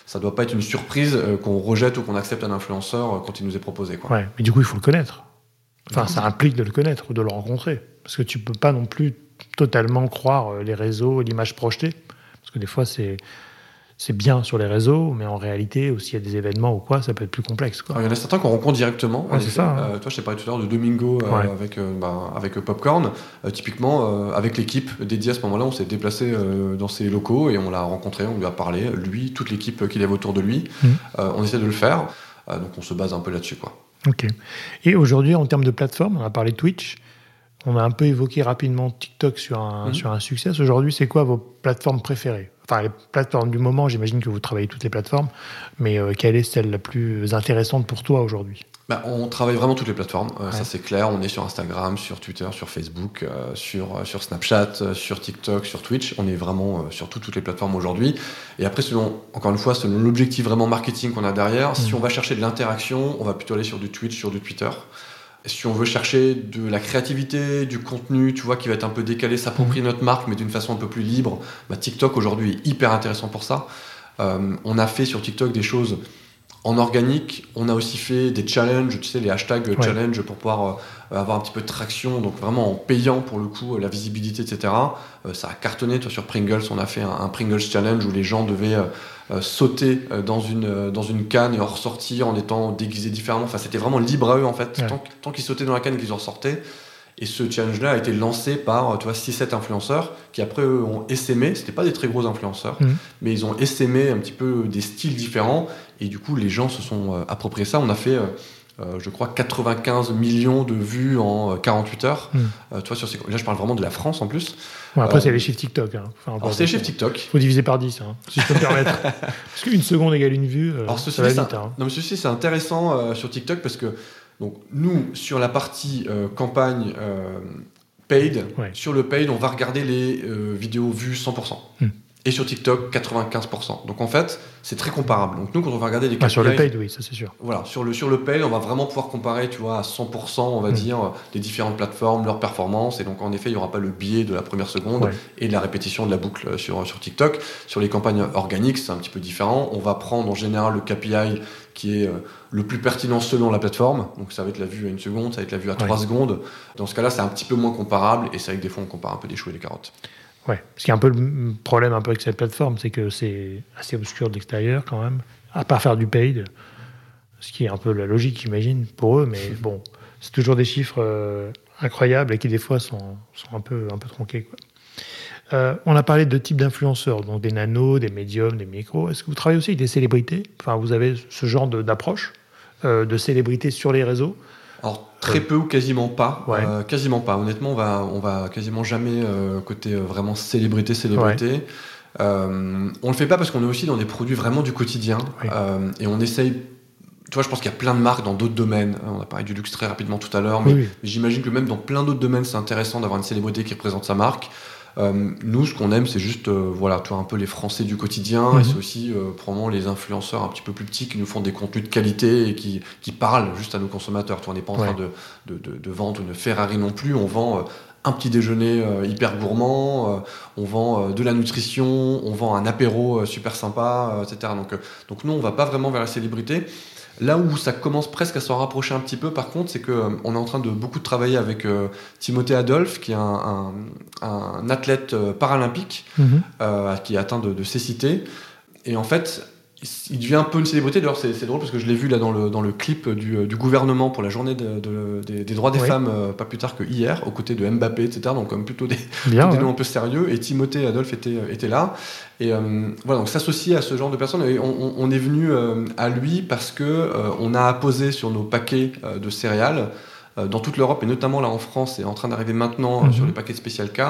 ça doit pas être une surprise euh, qu'on rejette ou qu'on accepte un influenceur euh, quand il nous est proposé. Quoi. Ouais, mais du coup, il faut le connaître. Enfin, ça implique de le connaître ou de le rencontrer. Parce que tu peux pas non plus totalement croire euh, les réseaux, l'image projetée. Parce que des fois, c'est c'est bien sur les réseaux, mais en réalité, s'il y a des événements ou quoi, ça peut être plus complexe. il y en a certains qu'on rencontre directement. c'est ça. Hein. toi, je t'ai parlé tout à l'heure de Domingo avec, bah, avec Popcorn. typiquement, avec l'équipe dédiée à ce moment-là, on s'est déplacé dans ses locaux et on l'a rencontré, on lui a parlé, lui, toute l'équipe qu'il avait autour de lui. Mmh. on essaie de le faire. donc on se base un peu là-dessus. Quoi. Ok. Et aujourd'hui, en termes de plateforme, on a parlé de Twitch. On a un peu évoqué rapidement TikTok sur un, mmh. sur un succès. Aujourd'hui, c'est quoi vos plateformes préférées? Enfin, les plateformes du moment, j'imagine que vous travaillez toutes les plateformes, mais euh, quelle est celle la plus intéressante pour toi aujourd'hui? Bah, On travaille vraiment toutes les plateformes, euh, ça c'est clair. On est sur Instagram, sur Twitter, sur Facebook, euh, sur, sur Snapchat, sur TikTok, sur Twitch. On est vraiment sur toutes les plateformes aujourd'hui. Et après, selon, encore une fois, selon l'objectif vraiment marketing qu'on a derrière, si mmh. on va chercher de l'interaction, on va plutôt aller sur du Twitch, sur du Twitter si on veut chercher de la créativité, du contenu, tu vois, qui va être un peu décalé, s'approprier mhm. notre marque, mais d'une façon un peu plus libre, bah, TikTok aujourd'hui est hyper intéressant pour ça. Euh, on a fait sur TikTok des choses en organique, on a aussi fait des challenges, tu sais, les hashtags challenge pour pouvoir euh, avoir un petit peu de traction, donc vraiment en payant pour le coup la visibilité, etc. Euh, ça a cartonné, toi sur Pringles, on a fait un, Pringles challenge où les gens devaient euh, sauter dans une, dans une canne et en ressortir en étant déguisés différemment. Enfin, c'était vraiment libre à eux en fait. Tant, tant qu'ils sautaient dans la canne qu'ils en ressortaient, et ce challenge-là a été lancé par tu vois, 6-7 influenceurs qui après eux ont essaimé, c'était pas des très gros influenceurs, mmh. mais ils ont essaimé un petit peu des styles différents et du coup les gens se sont euh, appropriés ça. On a fait, euh, euh, je crois, 95 millions de vues en 48 heures. Mmh. toi, sur là je parle vraiment de la France en plus. après c'est les chiffres TikTok. Hein. c'est les chiffres TikTok. Il faut diviser par 10, hein, si je peux me permettre. parce qu'une seconde égale une vue, alors, ça va vite. Hein. Non mais ceci c'est intéressant sur TikTok parce que donc nous, sur la partie euh, campagne euh, paid, sur le paid, on va regarder les euh, vidéos vues 100%. Hmm. Et sur TikTok, 95%. Donc en fait, c'est très comparable. Donc nous, quand on va regarder des KPIs... sur le paid, oui, ça c'est sûr. Voilà, sur le, sur le paid, on va vraiment pouvoir comparer, tu vois, à 100%, on va hmm. dire, les différentes plateformes, leurs performances. Et donc en effet, il n'y aura pas le biais de la première seconde et de la répétition de la boucle sur, sur TikTok. Sur les campagnes organiques, c'est un petit peu différent. On va prendre en général le KPI qui est euh, le plus pertinent selon la plateforme. Donc ça va être la vue à une seconde, ça va être la vue à trois secondes. Dans ce cas-là, c'est un petit peu moins comparable et c'est vrai que des fois on compare un peu des choux et des carottes. Ouais, ce qui est un peu le problème un peu avec cette plateforme, c'est que c'est assez obscur de l'extérieur quand même, à part faire du paid, ce qui est un peu la logique, j'imagine, pour eux, mais bon, c'est toujours des chiffres euh, incroyables et qui des fois sont, sont un, peu, un peu tronqués. Quoi. Euh, on a parlé de types d'influenceurs, donc des nanos, des médiums, des micros. Est-ce que vous travaillez aussi avec des célébrités? Enfin, vous avez ce genre d'approche euh, de célébrités sur les réseaux? Alors très peu ou quasiment pas, euh, quasiment pas. Honnêtement, on va, on va quasiment jamais côté vraiment célébrité, célébrité. on le fait pas parce qu'on est aussi dans des produits vraiment du quotidien et on essaye tu vois, je pense qu'il y a plein de marques dans d'autres domaines. On a parlé du luxe très rapidement tout à l'heure, mais, j'imagine que même dans plein d'autres domaines, c'est intéressant d'avoir une célébrité qui représente sa marque. Nous, ce qu'on aime, c'est juste, voilà, toi, un peu les Français du quotidien, Mhm. et c'est aussi probablement les influenceurs un petit peu plus petits qui nous font des contenus de qualité et qui, qui parlent juste à nos consommateurs. Tu vois, on n'est pas en Ouais. train de, de, de- de vendre une Ferrari non plus, on vend euh, un petit déjeuner euh, hyper gourmand, euh, on vend euh, de la nutrition, on vend un apéro euh, super sympa, euh, etc. Donc, euh, donc nous, on va pas vraiment vers la célébrité. Là où ça commence presque à s'en rapprocher un petit peu, par contre, c'est que euh, est en train de beaucoup travailler avec euh, Timothée Adolphe, qui est un, un- un athlète euh, paralympique Mhm. qui est atteint de, de cécité. Et en fait, il devient un peu une célébrité. D'ailleurs, c'est drôle parce que je l'ai vu là dans le, dans le clip du, du gouvernement pour la journée de- de- des, des droits des Oui. femmes, euh, pas plus tard que hier, aux côtés de Mbappé, etc. Donc, comme plutôt des, Bien. des ouais. noms un peu sérieux. Et Timothée Adolphe était, était là. Et euh, voilà, donc s'associer à ce genre de personnes. Et on, on- on est venu euh, à lui parce que euh, on a apposé sur nos paquets euh, de céréales euh, dans toute l'Europe et notamment là en France, et en train d'arriver maintenant euh, Mhm. sur les paquets de K,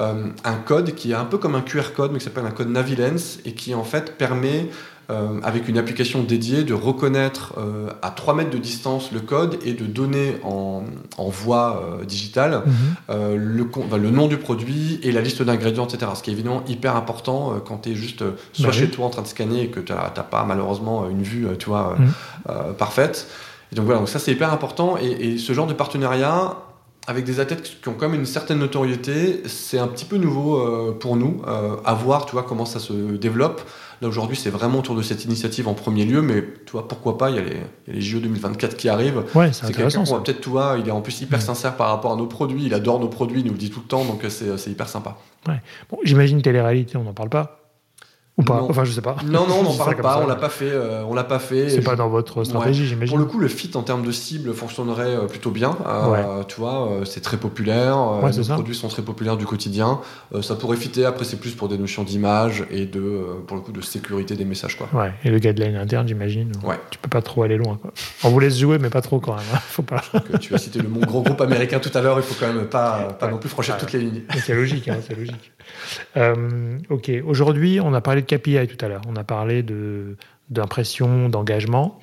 euh, un code qui est un peu comme un QR code, mais qui s'appelle un code Navilens et qui en fait permet euh, avec une application dédiée de reconnaître euh, à 3 mètres de distance le code et de donner en, en voix euh, digitale Mhm. le, nom du produit et la liste d'ingrédients, etc. Ce qui est évidemment hyper important quand tu es juste euh, soit Bah chez oui. toi en train de scanner et que tu n'as pas malheureusement une vue tu vois, Mhm. parfaite. Et donc voilà, donc ça c'est hyper important. Et, et ce genre de partenariat avec des athlètes qui ont quand même une certaine notoriété, c'est un petit peu nouveau euh, pour nous. Euh, à voir, tu vois, comment ça se développe. Là aujourd'hui, c'est vraiment autour de cette initiative en premier lieu, mais tu vois, pourquoi pas, il y a les, y a les JO 2024 qui arrivent. Ouais, c'est intéressant. peut-être, tu vois, il est en plus hyper sincère par rapport à nos produits, il adore nos produits, il nous le dit tout le temps, donc euh, c'est c'est hyper sympa. Bon, J'imagine télé-réalité, on n'en parle pas. Ou pas Non. Enfin, je sais pas. Non, non, on n'en parle pas, ça. on l'a pas fait, euh, on l'a pas fait. C'est pas dans votre stratégie, j'imagine. Pour le coup, le fit en termes de cible fonctionnerait euh, plutôt bien. Euh, Tu vois, c'est très populaire. Ouais, ça. produits sont très populaires du quotidien. Euh, ça pourrait fitter. Après, c'est plus pour des notions d'image et de, pour le coup, de sécurité des messages, quoi. Ouais, et le guideline interne, j'imagine. Ouais. Tu peux pas trop aller loin. Quoi. On vous laisse jouer, mais pas trop quand même. hein. Faut pas. Tu as cité le mon gros groupe américain tout à l'heure. Il faut quand même pas, pas non plus franchir Ouais. toutes les lignes. C'est logique, hein, c'est logique. Euh, ok, aujourd'hui, on a parlé de KPI tout à l'heure. On a parlé de d'impression, d'engagement.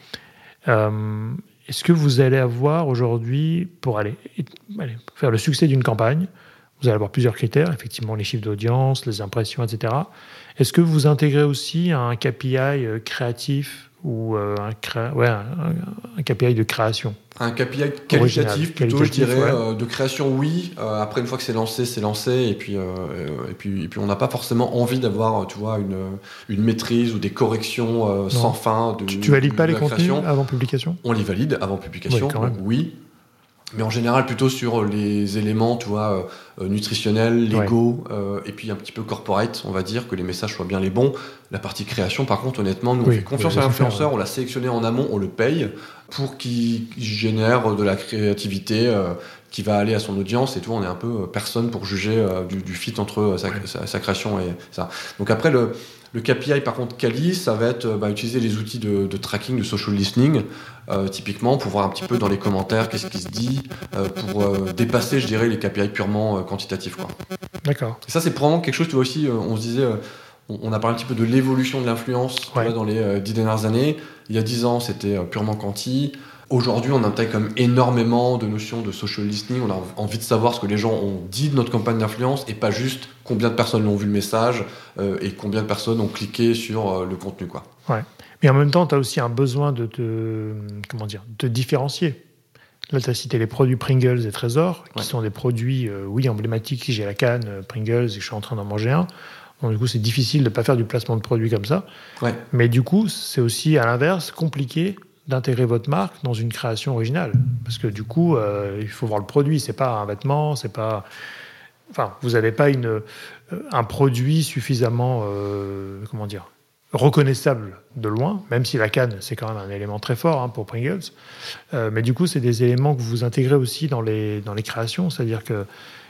Euh, Est-ce que vous allez avoir aujourd'hui, pour aller, allez, faire le succès d'une campagne, vous allez avoir plusieurs critères, effectivement les chiffres d'audience, les impressions, etc. Est-ce que vous intégrez aussi un KPI euh, créatif ou euh, un, cré- ouais, un, un KPI de création Un KPI qualitatif, plutôt, qualitatif, je dirais, ouais. euh, de création, oui. Euh, après, une fois que c'est lancé, c'est lancé. Et puis, et puis, et puis on n'a pas forcément envie d'avoir, tu vois, une, une maîtrise ou des corrections sans fin. De, Tu, tu valides pas les contenus avant publication? On les valide avant publication, donc oui. Mais en général, plutôt sur les éléments, tu vois, euh, nutritionnels, légaux, euh, et puis un petit peu corporate, on va dire, que les messages soient bien les bons. La partie création, par contre, honnêtement, nous, on fait confiance à l'influenceur, on l'a sélectionné en amont, on le paye pour qu'il génère de la créativité euh, qui va aller à son audience, et tout, on est un peu euh, personne pour juger euh, du, du fit entre euh, sa, Ouais. sa- sa création et ça. Donc après, le, le KPI, par contre, Kali, ça va être bah, utiliser les outils de, de tracking, de social listening, euh, typiquement, pour voir un petit peu dans les commentaires qu'est-ce qui se dit, euh, pour euh, dépasser, je dirais, les KPI purement quantitatifs. D'accord. Et ça, c'est probablement quelque chose, tu vois aussi, on se disait, on, on a parlé un petit peu de l'évolution de l'influence Ouais. dans les dix dernières années. Il y a dix ans, c'était purement quanti. Aujourd'hui, on intègre même énormément de notions de social listening. On a envie de savoir ce que les gens ont dit de notre campagne d'influence et pas juste combien de personnes l'ont vu le message euh, et combien de personnes ont cliqué sur euh, le contenu. Quoi. Mais en même temps, tu as aussi un besoin de te, comment dire, de différencier. Là, tu as cité les produits Pringles et Trésor, qui Ouais. sont des produits, euh, oui, emblématiques. J'ai la canne euh, Pringles et je suis en train d'en manger un. Donc, du coup, c'est difficile de ne pas faire du placement de produits comme ça. Ouais. Mais du coup, c'est aussi, à l'inverse, compliqué d'intégrer votre marque dans une création originale. Parce que du coup, euh, il faut voir le produit. C'est pas un vêtement, c'est pas... Enfin, vous n'avez pas une, euh, un produit suffisamment, euh, comment dire, reconnaissable de loin, même si la canne, c'est quand même un élément très fort hein, pour Pringles. Euh, mais du coup, c'est des éléments que vous intégrez aussi dans les, dans les créations, c'est-à-dire que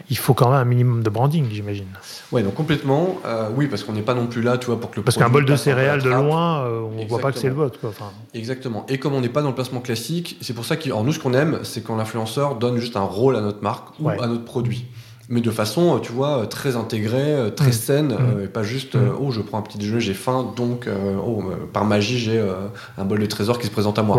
il faut quand même un minimum de branding, j'imagine. Ouais, donc complètement. euh, oui, parce qu'on n'est pas non plus là, tu vois, pour que le Parce qu'un bol de céréales de loin, euh, on ne voit pas que c'est le Exactement. vôtre. Quoi. Exactement. Et comme on n'est pas dans le placement classique, c'est pour ça que nous, ce qu'on aime, c'est quand l'influenceur donne juste un rôle à notre marque ou Ouais. à notre produit. Mais de façon, euh, tu vois, euh, très intégrée, euh, très Mm. saine, Mm. euh, et pas juste, euh, Mm. oh, je prends un petit déjeuner, j'ai faim, donc, euh, oh, par magie, j'ai un bol de trésor qui se présente à moi.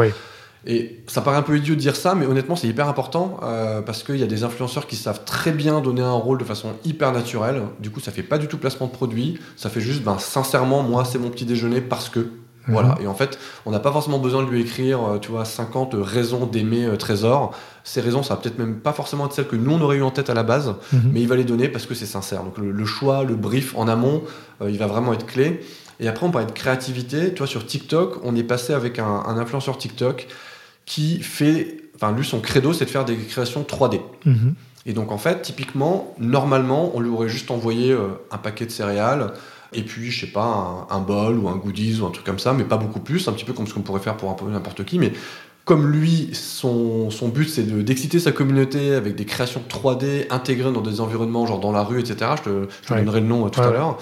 Et ça paraît un peu idiot de dire ça, mais honnêtement, c'est hyper important euh, parce qu'il y a des influenceurs qui savent très bien donner un rôle de façon hyper naturelle. Du coup, ça fait pas du tout placement de produit. Ça fait juste, ben, sincèrement, moi, c'est mon petit déjeuner parce que. Voilà. Mhm. Et en fait, on n'a pas forcément besoin de lui écrire, tu vois, 50 raisons d'aimer euh, Trésor. Ces raisons, ça va peut-être même pas forcément être celles que nous, on aurait eu en tête à la base, Mhm. mais il va les donner parce que c'est sincère. Donc le, le choix, le brief en amont, euh, il va vraiment être clé. Et après, on parlait de créativité. Tu vois, sur TikTok, on est passé avec un, un influenceur TikTok qui fait, enfin, lui, son credo, c'est de faire des créations 3D. Mhm. Et donc, en fait, typiquement, normalement, on lui aurait juste envoyé euh, un paquet de céréales et puis, je sais pas, un, un bol ou un goodies ou un truc comme ça, mais pas beaucoup plus, un petit peu comme ce qu'on pourrait faire pour un peu n'importe qui. Mais comme lui, son, son but, c'est de- d'exciter sa communauté avec des créations 3D intégrées dans des environnements, genre dans la rue, etc. Je te, je te Ouais. donnerai le nom euh, tout Ouais. à l'heure.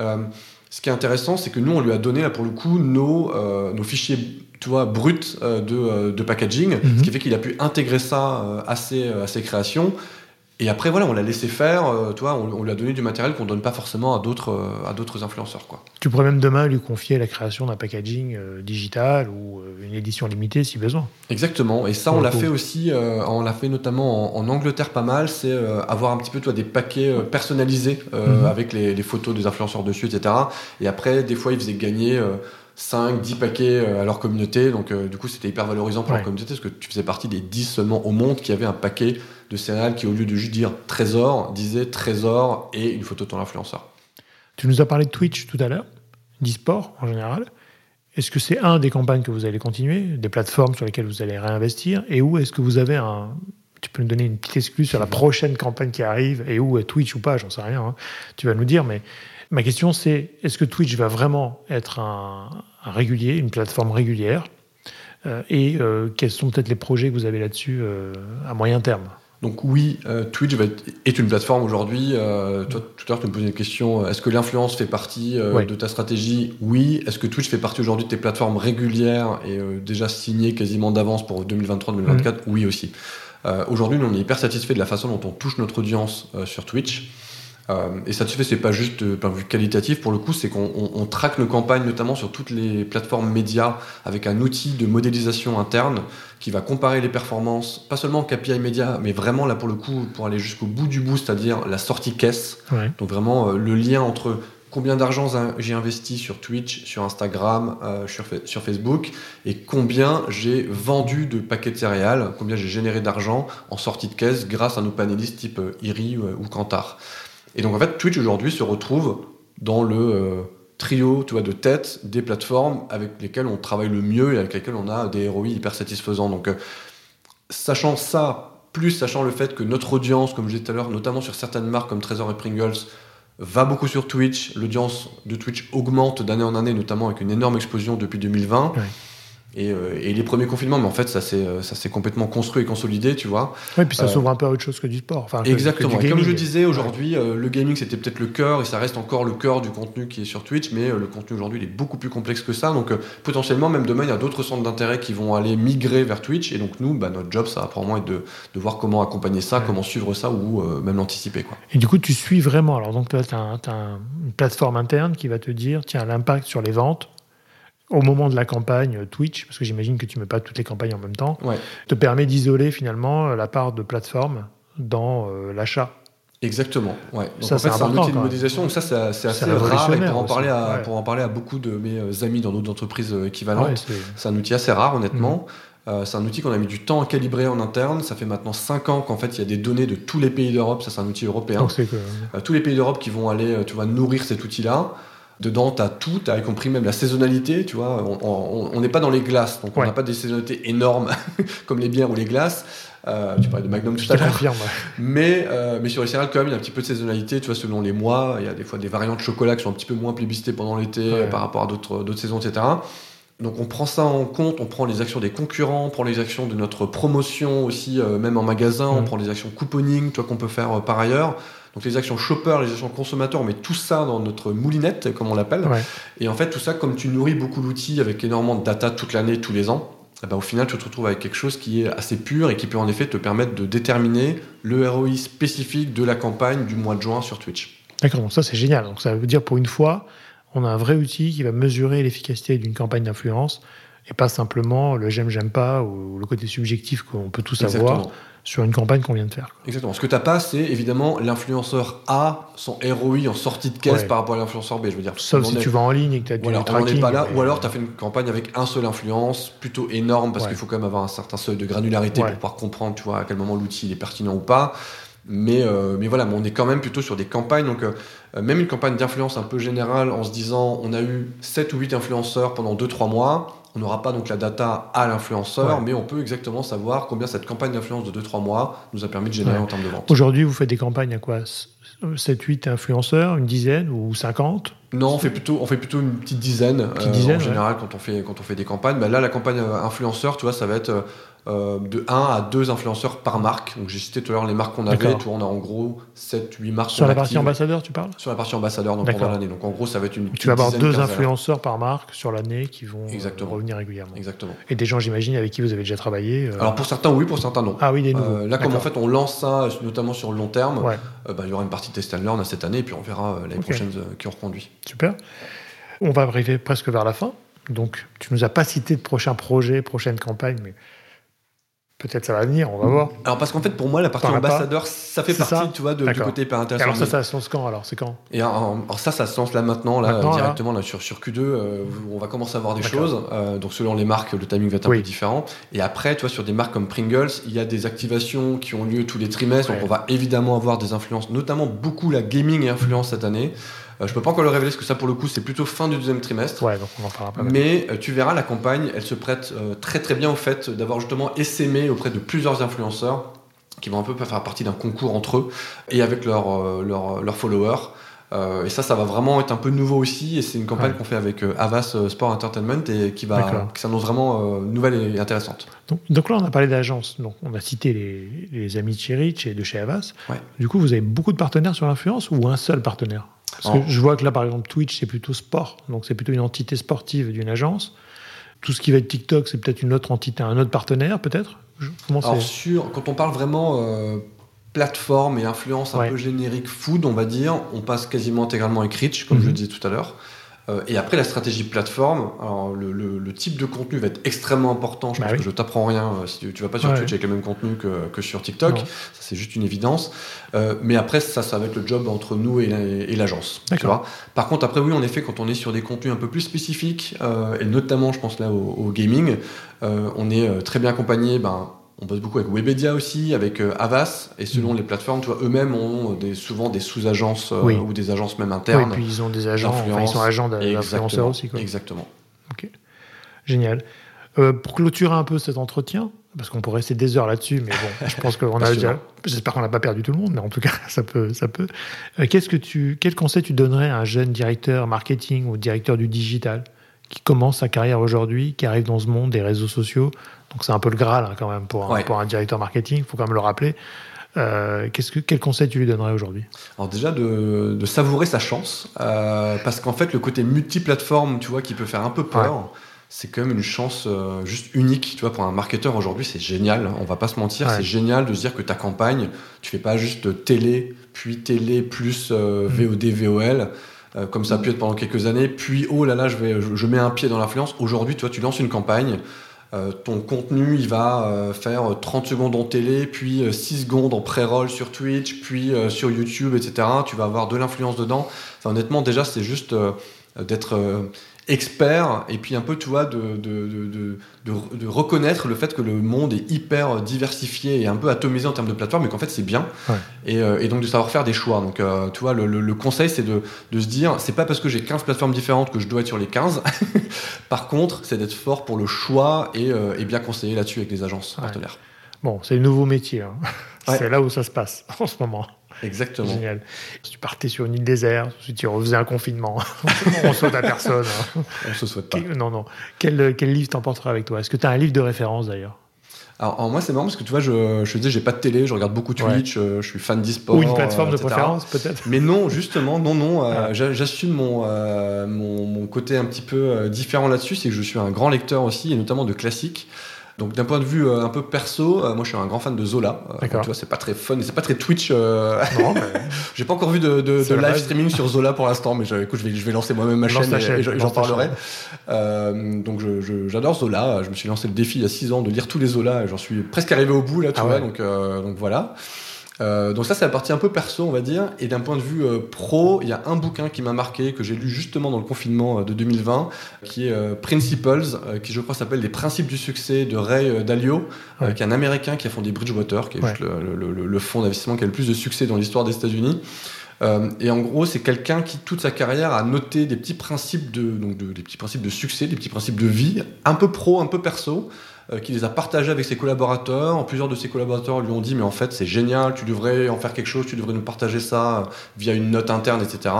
Euh, ce qui est intéressant, c'est que nous, on lui a donné, là, pour le coup, nos, euh, nos fichiers tu vois, bruts euh, de, de packaging, Mhm. ce qui fait qu'il a pu intégrer ça à, ses, à ses créations. Et après, voilà, on l'a laissé faire, euh, tu vois, on, on lui a donné du matériel qu'on donne pas forcément à d'autres euh, à d'autres influenceurs, quoi. Tu pourrais même demain lui confier la création d'un packaging euh, digital ou euh, une édition limitée si besoin. Exactement. Et ça, on l'a fait aussi, on l'a fait notamment en, en Angleterre pas mal, c'est avoir un petit peu, toi, des paquets personnalisés Mhm. avec les, les photos des influenceurs dessus, etc. Et après, des fois, ils faisaient gagner euh, 5, 10 paquets euh, à leur communauté. Donc, euh, du coup, c'était hyper valorisant pour Ouais. leur communauté parce que tu faisais partie des 10 seulement au monde qui avaient un paquet de céréales qui, au lieu de juste dire trésor, disait trésor et une photo de ton influenceur. Tu nous as parlé de Twitch tout à l'heure, d'e-sport en général. Est-ce que c'est un des campagnes que vous allez continuer, des plateformes sur lesquelles vous allez réinvestir? Et où est-ce que vous avez un. Tu peux nous donner une petite excuse sur la prochaine campagne qui arrive et où, euh, Twitch ou pas, j'en sais rien. hein. Tu vas nous dire, mais ma question c'est est-ce que Twitch va vraiment être un, un régulier, une plateforme régulière Euh, Et euh, quels sont peut-être les projets que vous avez là-dessus euh, à moyen terme? Donc oui, Twitch va être- est une plateforme aujourd'hui. Toi, tout à l'heure, tu me posais une question. Est-ce que l'influence fait partie de ta stratégie? Oui. Est-ce que Twitch fait partie aujourd'hui de tes plateformes régulières et déjà signées quasiment d'avance pour 2023-2024 Oui aussi. Aujourd'hui, nous, on est hyper satisfait de la façon dont on touche notre audience sur Twitch. Euh, et satisfait, c'est pas juste de point de vue qualitatif pour le coup, c'est qu'on on- on traque nos campagnes notamment sur toutes les plateformes médias avec un outil de modélisation interne qui va comparer les performances, pas seulement en KPI média, mais vraiment là pour le coup pour aller jusqu'au bout du bout, c'est-à-dire la sortie caisse. Ouais. Donc vraiment euh, le lien entre combien d'argent j'ai investi sur Twitch, sur Instagram, euh, sur, Fa- sur Facebook, et combien j'ai vendu de paquets de céréales, combien j'ai généré d'argent en sortie de caisse grâce à nos panélistes type euh, Iri euh, ou Kantar. Et donc en fait Twitch aujourd'hui se retrouve dans le euh, trio tu de tête des plateformes avec lesquelles on travaille le mieux et avec lesquelles on a des ROI hyper satisfaisants. Donc euh, sachant ça, plus sachant le fait que notre audience, comme je disais tout à l'heure, notamment sur certaines marques comme Trésor et Pringles, va beaucoup sur Twitch. L'audience de Twitch augmente d'année en année, notamment avec une énorme explosion depuis 2020. Ouais. Et, euh, et les premiers confinements, mais en fait, ça s'est euh, complètement construit et consolidé, tu vois. Oui, puis ça Euh, s'ouvre un peu à autre chose que du sport. Enfin, Exactement. du Et comme je gaming. disais, aujourd'hui, le gaming, c'était peut-être le cœur, et ça reste encore le cœur du contenu qui est sur Twitch, mais le contenu aujourd'hui, il est beaucoup plus complexe que ça. Donc, potentiellement, même demain, il y a d'autres centres d'intérêt qui vont aller migrer vers Twitch. Et donc, nous, bah, notre job, ça va probablement être de, de voir comment accompagner ça, Ouais. comment suivre ça, ou euh, même l'anticiper. Et du coup, tu suis vraiment. Alors, donc, tu as, une plateforme interne qui va te dire tiens, l'impact sur les ventes au moment de la campagne euh, Twitch, parce que j'imagine que tu ne mets pas toutes les campagnes en même temps, Ouais. te permet d'isoler finalement euh, la part de plateforme dans euh, l'achat. Exactement. Ouais. Donc, Ça, en fait, c'est un outil de modélisation. Donc, ça, c'est c'est assez rare. Et pour en, parler à, Ouais. pour en parler à beaucoup de mes amis dans d'autres entreprises équivalentes, Ouais, c'est- C'est un outil assez rare, honnêtement. Mm. Euh, c'est un outil qu'on a mis du temps à calibrer en interne. Ça fait maintenant 5 ans qu'en fait, il y a des données de tous les pays d'Europe. Ça, c'est un outil européen. donc, c'est que. Euh, tous les pays d'Europe qui vont aller, tu vois, nourrir cet outil-là. Dedans, tu as tout, tu as y compris même la saisonnalité, tu vois. On- n'est pas dans les glaces, donc on n'a pas des saisonnalités énormes comme les bières ou les glaces. Euh, tu parlais de Magnum tout à l'heure. Mais, euh, mais sur les céréales, quand même, il y a un petit peu de saisonnalité, tu vois, selon les mois. Il y a des fois des variantes de chocolat qui sont un petit peu moins plébiscitées pendant l'été Ouais. par rapport à d'autres saisons, etc. Donc on prend ça en compte, on prend les actions des concurrents, on prend les actions de notre promotion aussi, euh, même en magasin, on Mhm. prend les actions couponing, toi qu'on peut faire euh, par ailleurs. Donc les actions shopper, les actions consommateurs, on met tout ça dans notre moulinette, comme on l'appelle. Ouais. Et en fait, tout ça, comme tu nourris beaucoup l'outil avec énormément de data toute l'année, tous les ans, eh ben, au final, tu te retrouves avec quelque chose qui est assez pur et qui peut en effet te permettre de déterminer le ROI spécifique de la campagne du mois de juin sur Twitch. D'accord, donc ça c'est génial. Donc ça veut dire pour une fois, on a un vrai outil qui va mesurer l'efficacité d'une campagne d'influence et pas simplement le j'aime, j'aime pas ou le côté subjectif qu'on peut tous Exactement. avoir sur une campagne qu'on vient de faire. quoi. Exactement. Ce que t'as pas, c'est évidemment l'influenceur A, son ROI en sortie de caisse Ouais. par rapport à l'influenceur B. Je veux dire, Sauf on si est- tu vas en ligne et que tu as Voilà, du on tracking. est pas là. Ou alors, tu as fait une campagne avec un seul influence, plutôt énorme, parce Ouais. qu'il faut quand même avoir un certain seuil de granularité pour pouvoir comprendre, tu vois, à quel moment l'outil il est pertinent ou pas. Mais, euh, mais voilà, mais on est quand même plutôt sur des campagnes. Donc, euh, même une campagne d'influence un peu générale, en se disant, on a eu 7 ou 8 influenceurs pendant 2-3 mois. On n'aura pas donc la data à l'influenceur, Ouais. mais on peut exactement savoir combien cette campagne d'influence de 2-3 mois nous a permis de générer Ouais. en termes de vente. Aujourd'hui, vous faites des campagnes à quoi? 7-8 influenceurs, une dizaine ou 50 Non, on fait plutôt, on fait plutôt une petite dizaine, Petite euh, en ouais. général quand on fait quand on fait des campagnes. Bah là, la campagne euh, influenceur, tu vois, ça va être euh, de 1 à 2 influenceurs par marque. Donc j'ai cité tout à l'heure les marques qu'on avait. On a en gros 7 8 marques Sur la partie active. ambassadeur, tu parles? Sur la partie ambassadeur donc pendant l'année. Donc en gros, ça va être une Tu vas avoir deux influenceurs par marque sur l'année qui vont euh, Exactement. revenir régulièrement. Exactement. Et des gens, j'imagine, avec qui vous avez déjà travaillé. euh, Alors pour certains oui, pour certains non. ah oui, des nouveaux. Euh, là, comme en fait on lance ça, notamment sur le long terme, Ouais, bah, il y aura une partie test and learn à cette année, et puis on verra l'année Ok. prochaine qui on reconduit. super. On va arriver presque vers la fin. Donc, tu nous as pas cité de prochains projets, prochaines campagnes, mais peut-être ça va venir, on va voir. Alors parce qu'en fait pour moi la partie pas ambassadeur, ça fait partie, ça tu vois, de- du côté hyper intéressant. alors ça, ça se lance quand alors C'est quand Et alors, alors ça, ça se lance là maintenant, là, Maintenant, directement là, sur, sur Q2, euh, où on va commencer à voir des choses. Euh, donc selon les marques, le timing va être un peu différent. Et après, toi, sur des marques comme Pringles, il y a des activations qui ont lieu tous les trimestres. Ouais. Donc on va évidemment avoir des influences, notamment beaucoup la gaming influence cette année. Euh, je peux pas encore le révéler parce que ça, pour le coup, c'est plutôt fin du deuxième trimestre. Ouais, donc on en parlera pas. Mais euh, tu verras, la campagne, elle se prête euh, très très bien au fait d'avoir justement essaimé auprès de plusieurs influenceurs qui vont un peu faire partie d'un concours entre eux et avec leurs leurs followers. Euh, et ça, ça va vraiment être un peu nouveau aussi. Et c'est une campagne Ouais. qu'on fait avec euh, Avas euh, Sport Entertainment et qui va, qui s'annonce vraiment nouvelle et intéressante. Donc, donc là, on a parlé d'agence. Donc, on a cité les, les amis de chez Rich et de chez Avas. Ouais. Du coup, vous avez beaucoup de partenaires sur l'influence ou un seul partenaire? Parce Alors- que je vois que là, par exemple, Twitch, c'est plutôt sport. Donc, c'est plutôt une entité sportive d'une agence. Tout ce qui va être TikTok, c'est peut-être une autre entité, un autre partenaire, peut-être? Alors sur, quand on parle vraiment euh, plateforme et influence un Ouais. peu générique food, on va dire, on passe quasiment intégralement avec Rich, comme je Mhm. le disais tout à l'heure. Euh, et après la stratégie plateforme, alors le, le- le type de contenu va être extrêmement important. Je Bah pense oui. que je t'apprends rien euh, si tu, tu vas pas sur Ouais. Twitch avec le même contenu que, que sur TikTok. Non. Ça c'est juste une évidence. Euh, mais après ça, ça va être le job entre nous et, la- l'agence. vois. Par contre après oui, en effet, quand on est sur des contenus un peu plus spécifiques euh, et notamment, je pense là au, au gaming, euh, on est très bien accompagné. Ben, on bosse beaucoup avec Webedia aussi, avec euh, Avas, et selon Mhm. les plateformes, tu vois, eux-mêmes ont des, souvent des sous-agences euh, Oui. ou des agences même Oui, internes. puis ils ont des agents, enfin, ils sont agents d'influenceurs aussi. Quoi. Exactement. Génial. Euh, pour clôturer un peu cet entretien, parce qu'on pourrait rester des heures là-dessus, mais bon, je pense qu'on a déjà. J'espère qu'on n'a pas perdu tout le monde, mais en tout cas, ça peut, ça peut. Qu'est-ce que tu, quel conseil tu donnerais à un jeune directeur marketing ou directeur du digital qui commence sa carrière aujourd'hui, qui arrive dans ce monde des réseaux sociaux Donc c'est un peu le graal hein, quand même pour un, Ouais. pour un directeur marketing. Il faut quand même le rappeler. Euh, que, quel conseil tu lui donnerais aujourd'hui? Alors déjà de, de savourer sa chance, euh, parce qu'en fait le côté multiplateforme, tu vois, qui peut faire un peu peur, c'est quand même une chance euh, juste unique, tu vois, pour un marketeur aujourd'hui, c'est génial. On va pas se mentir, Ouais. c'est génial de se dire que ta campagne, tu fais pas juste télé, puis télé plus euh, Mm. VOD, VOL. comme ça a pu être pendant quelques années, puis oh là là, je, vais, je, je mets un pied dans l'influence. Aujourd'hui, toi, tu lances une campagne, euh, ton contenu, il va euh, faire 30 secondes en télé, puis euh, 6 secondes en pré-roll sur Twitch, puis euh, sur YouTube, etc. Tu vas avoir de l'influence dedans. Enfin, honnêtement, déjà, c'est juste euh, d'être euh, expert et puis un peu, tu vois, de, de, de, de, reconnaître le fait que le monde est hyper diversifié et un peu atomisé en termes de plateforme, mais qu'en fait, c'est bien. Ouais. Et, euh, et donc, de savoir faire des choix. Donc, euh, tu vois, le, le- le conseil, c'est de, de se dire, c'est pas parce que j'ai 15 plateformes différentes que je dois être sur les 15. Par contre, c'est d'être fort pour le choix et, euh, et bien conseiller là-dessus avec les agences Ouais. partenaires. Bon, c'est le nouveau métier. hein. Ouais. C'est là où ça se passe en ce moment. Exactement. Génial. Si tu partais sur une île déserte, si tu refaisais un confinement, on saute à personne. On se souhaite pas. Non, non. Quel, quel livre t'emporteras avec toi? Est-ce que tu as un livre de référence d'ailleurs? Alors, alors moi, c'est marrant parce que tu vois, je, je te disais, j'ai pas de télé, je regarde beaucoup Twitch, euh, je suis fan d'e-sport. Ou une plateforme euh, de préférence peut-être Mais non, justement, non, non. euh, Ah. j'a- J'assume mon, euh, mon, mon côté un petit peu différent là-dessus, c'est que je suis un grand lecteur aussi, et notamment de classiques. Donc d'un point de vue un peu perso, moi je suis un grand fan de Zola. tu vois, c'est pas très fun, c'est pas très Twitch. Non, mais... J'ai pas encore vu de, de, de live streaming sur Zola pour l'instant, mais je, écoute, je vais, je vais lancer moi-même ma chaîne, et, j'en parlerai. donc j'adore Zola. Je me suis lancé le défi il y a 6 ans de lire tous les Zola et j'en suis presque arrivé au bout là, tu ah vois. Donc, donc voilà. Euh, donc ça, c'est la partie un peu perso, on va dire. Et d'un point de vue euh, pro, il y a un bouquin qui m'a marqué, que j'ai lu justement dans le confinement euh, de 2020, qui est Principles, qui je crois s'appelle Les principes du succès de Ray Dalio, qui est un Américain qui a fondé Bridgewater, qui est juste le, fonds d'investissement qui a le plus de succès dans l'histoire des États-Unis. et en gros, c'est quelqu'un qui toute sa carrière a noté des petits principes de, donc des petits principes de succès, des petits principes de vie, un peu pro, un peu perso, euh, qui les a partagés avec ses collaborateurs. Plusieurs de ses collaborateurs lui ont dit mais en fait c'est génial, tu devrais en faire quelque chose, tu devrais nous partager ça via une note interne, etc.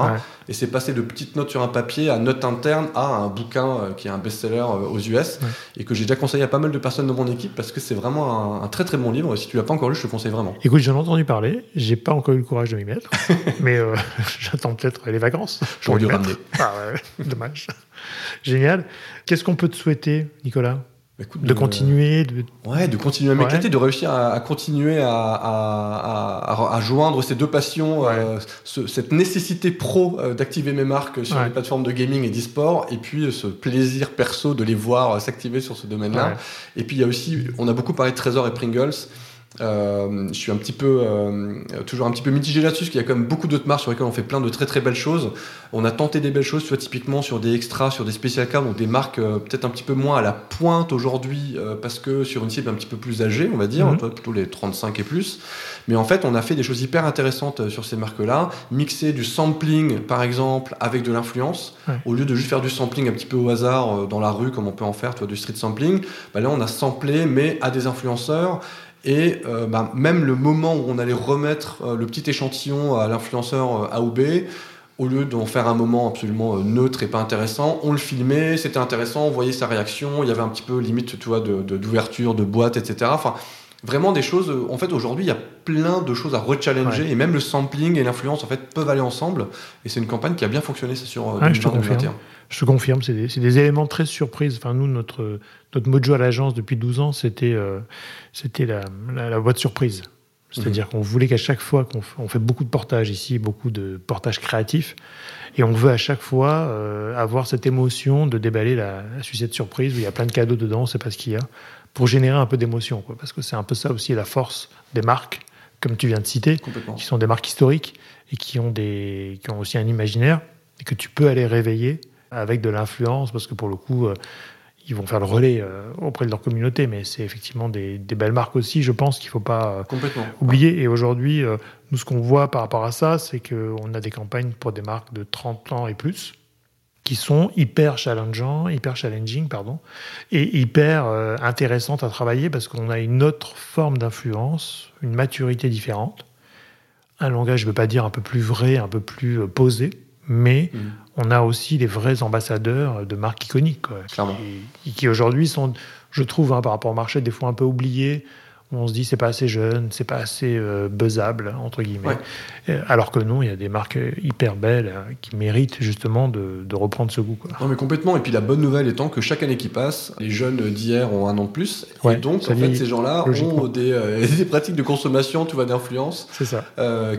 Et c'est passé de petites notes sur un papier à note interne à un bouquin euh, qui est un best-seller euh, aux US et que j'ai déjà conseillé à pas mal de personnes de mon équipe parce que c'est vraiment un, très très bon livre. Si tu l'as pas encore lu, je te le conseille vraiment. Écoute, j'en ai entendu parler, j'ai pas encore eu le courage de m'y mettre, mais j'attends peut-être les vacances. J'aurais dû ramener. Ah ouais, dommage. Génial. Qu'est-ce qu'on peut te souhaiter, Nicolas? Bah, de, continuer de... Ouais, de continuer à m'éclater, de réussir à, continuer à, à, à, joindre ces deux passions, euh, cette nécessité pro euh, d'activer mes marques sur les plateformes de gaming et d'e-sport, et puis euh, ce plaisir perso de les voir s'activer sur ce domaine-là. Et puis il y a aussi, on a beaucoup parlé de Trésor et Pringles. Euh, je suis un petit peu, euh, toujours un petit peu mitigé là-dessus, parce qu'il y a quand même beaucoup d'autres marques sur lesquelles on fait plein de très très belles choses. On a tenté des belles choses, vois, typiquement sur des extras, sur des spécial cards, donc des marques euh, peut-être un petit peu moins à la pointe aujourd'hui, parce que sur une cible un petit peu plus âgée, on va dire, mhm. plutôt les 35 et plus. Mais en fait, on a fait des choses hyper intéressantes sur ces marques-là, mixer du sampling, par exemple, avec de l'influence, au lieu de juste faire du sampling un petit peu au hasard dans la rue, comme on peut en faire, tu vois, du street sampling. Bah là, on a samplé, mais à des influenceurs et euh, bah, même le moment où on allait remettre euh, le petit échantillon à l'influenceur euh, A ou B, au lieu d'en faire un moment absolument neutre et pas intéressant, on le filmait, c'était intéressant, on voyait sa réaction, il y avait un petit peu limite, tu vois, d'ouverture, de, de, boîte, etc. vraiment des choses. En fait, aujourd'hui, il y a plein de choses à rechallenger et même le sampling et l'influence en fait peuvent aller ensemble. Et c'est une campagne qui a bien fonctionné, c'est sur ouais, 2021. Je te confirme, c'est des, des, éléments très surprises. Enfin, nous, notre, notre mojo à l'agence depuis 12 ans, c'était euh, c'était la, la, boîte surprise. C'est-à-dire mhm. qu'on voulait qu'à chaque fois qu'on fait beaucoup de portages ici, beaucoup de portages créatifs, et on veut à chaque fois euh, avoir cette émotion de déballer la, la, sucette surprise où il y a plein de cadeaux dedans, on ne sait pas ce qu'il y a, pour générer un peu d'émotion. Parce que c'est un peu ça aussi la force des marques, comme tu viens de citer, qui sont des marques historiques et qui ont, des, qui ont aussi un imaginaire et que tu peux aller réveiller avec de l'influence, parce que pour le coup, euh, ils vont faire le relais euh, auprès de leur communauté, mais c'est effectivement des, belles marques aussi, je pense qu'il ne faut pas euh, oublier. Et aujourd'hui, nous, ce qu'on voit par rapport à ça, c'est qu'on a des campagnes pour des marques de 30 ans et plus, qui sont hyper challengeants, hyper challenging, pardon, et hyper intéressantes à travailler parce qu'on a une autre forme d'influence, une maturité différente, un langage, je ne veux pas dire un peu plus vrai, un peu plus posé, mais mm. on a aussi les vrais ambassadeurs de marques iconiques, qui, qui aujourd'hui sont, je trouve, hein, par rapport au marché, des fois un peu oubliés on se dit c'est pas assez jeune, c'est pas assez euh, buzzable entre guillemets. Euh, alors que non, il y a des marques hyper belles euh, qui méritent justement de, reprendre ce goût. Quoi. Non mais complètement. Et puis la bonne nouvelle étant que chaque année qui passe, les jeunes d'hier ont un an de plus. et donc en fait ces gens-là ont des, des, pratiques de consommation, tu vois, d'influence,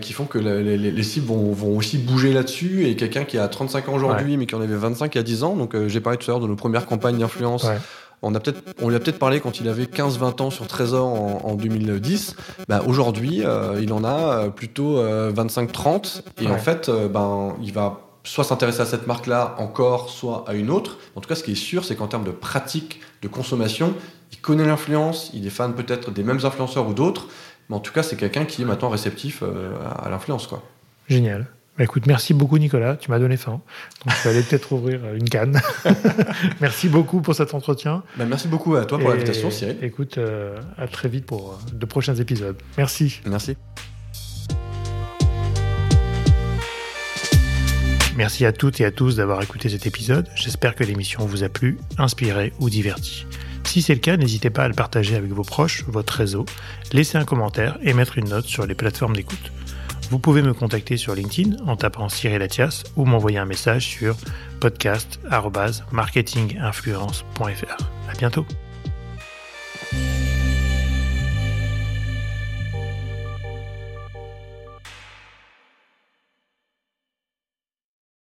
qui font que les, cibles vont, vont, aussi bouger là-dessus. Et quelqu'un qui a 35 ans aujourd'hui, mais qui en avait 25 il y a 10 ans, donc j'ai parlé tout à l'heure de nos premières campagnes d'influence. On, a peut-être, on lui a peut-être parlé quand il avait 15-20 ans sur Trésor en, 2010. Bah, aujourd'hui, euh, il en a euh, plutôt 25-30. Euh, et en fait, ben, il va soit s'intéresser à cette marque-là encore, soit à une autre. En tout cas, ce qui est sûr, c'est qu'en termes de pratique de consommation, il connaît l'influence, il est fan peut-être des mêmes influenceurs ou d'autres. Mais en tout cas, c'est quelqu'un qui est maintenant réceptif à l'influence. Quoi. Génial. Bah, écoute, merci beaucoup Nicolas, tu m'as donné faim. Donc tu allais peut-être ouvrir une canne. merci beaucoup pour cet entretien. Bah, merci beaucoup à toi pour l'invitation Cyril. Écoute, euh, à très vite pour euh, de prochains épisodes. Merci. Merci. Merci à toutes et à tous d'avoir écouté cet épisode. J'espère que l'émission vous a plu, inspiré ou diverti. Si c'est le cas, n'hésitez pas à le partager avec vos proches, votre réseau, laisser un commentaire et mettre une note sur les plateformes d'écoute. Vous pouvez me contacter sur LinkedIn en tapant Cyril Latias ou m'envoyer un message sur podcast.marketinginfluence.fr. À bientôt.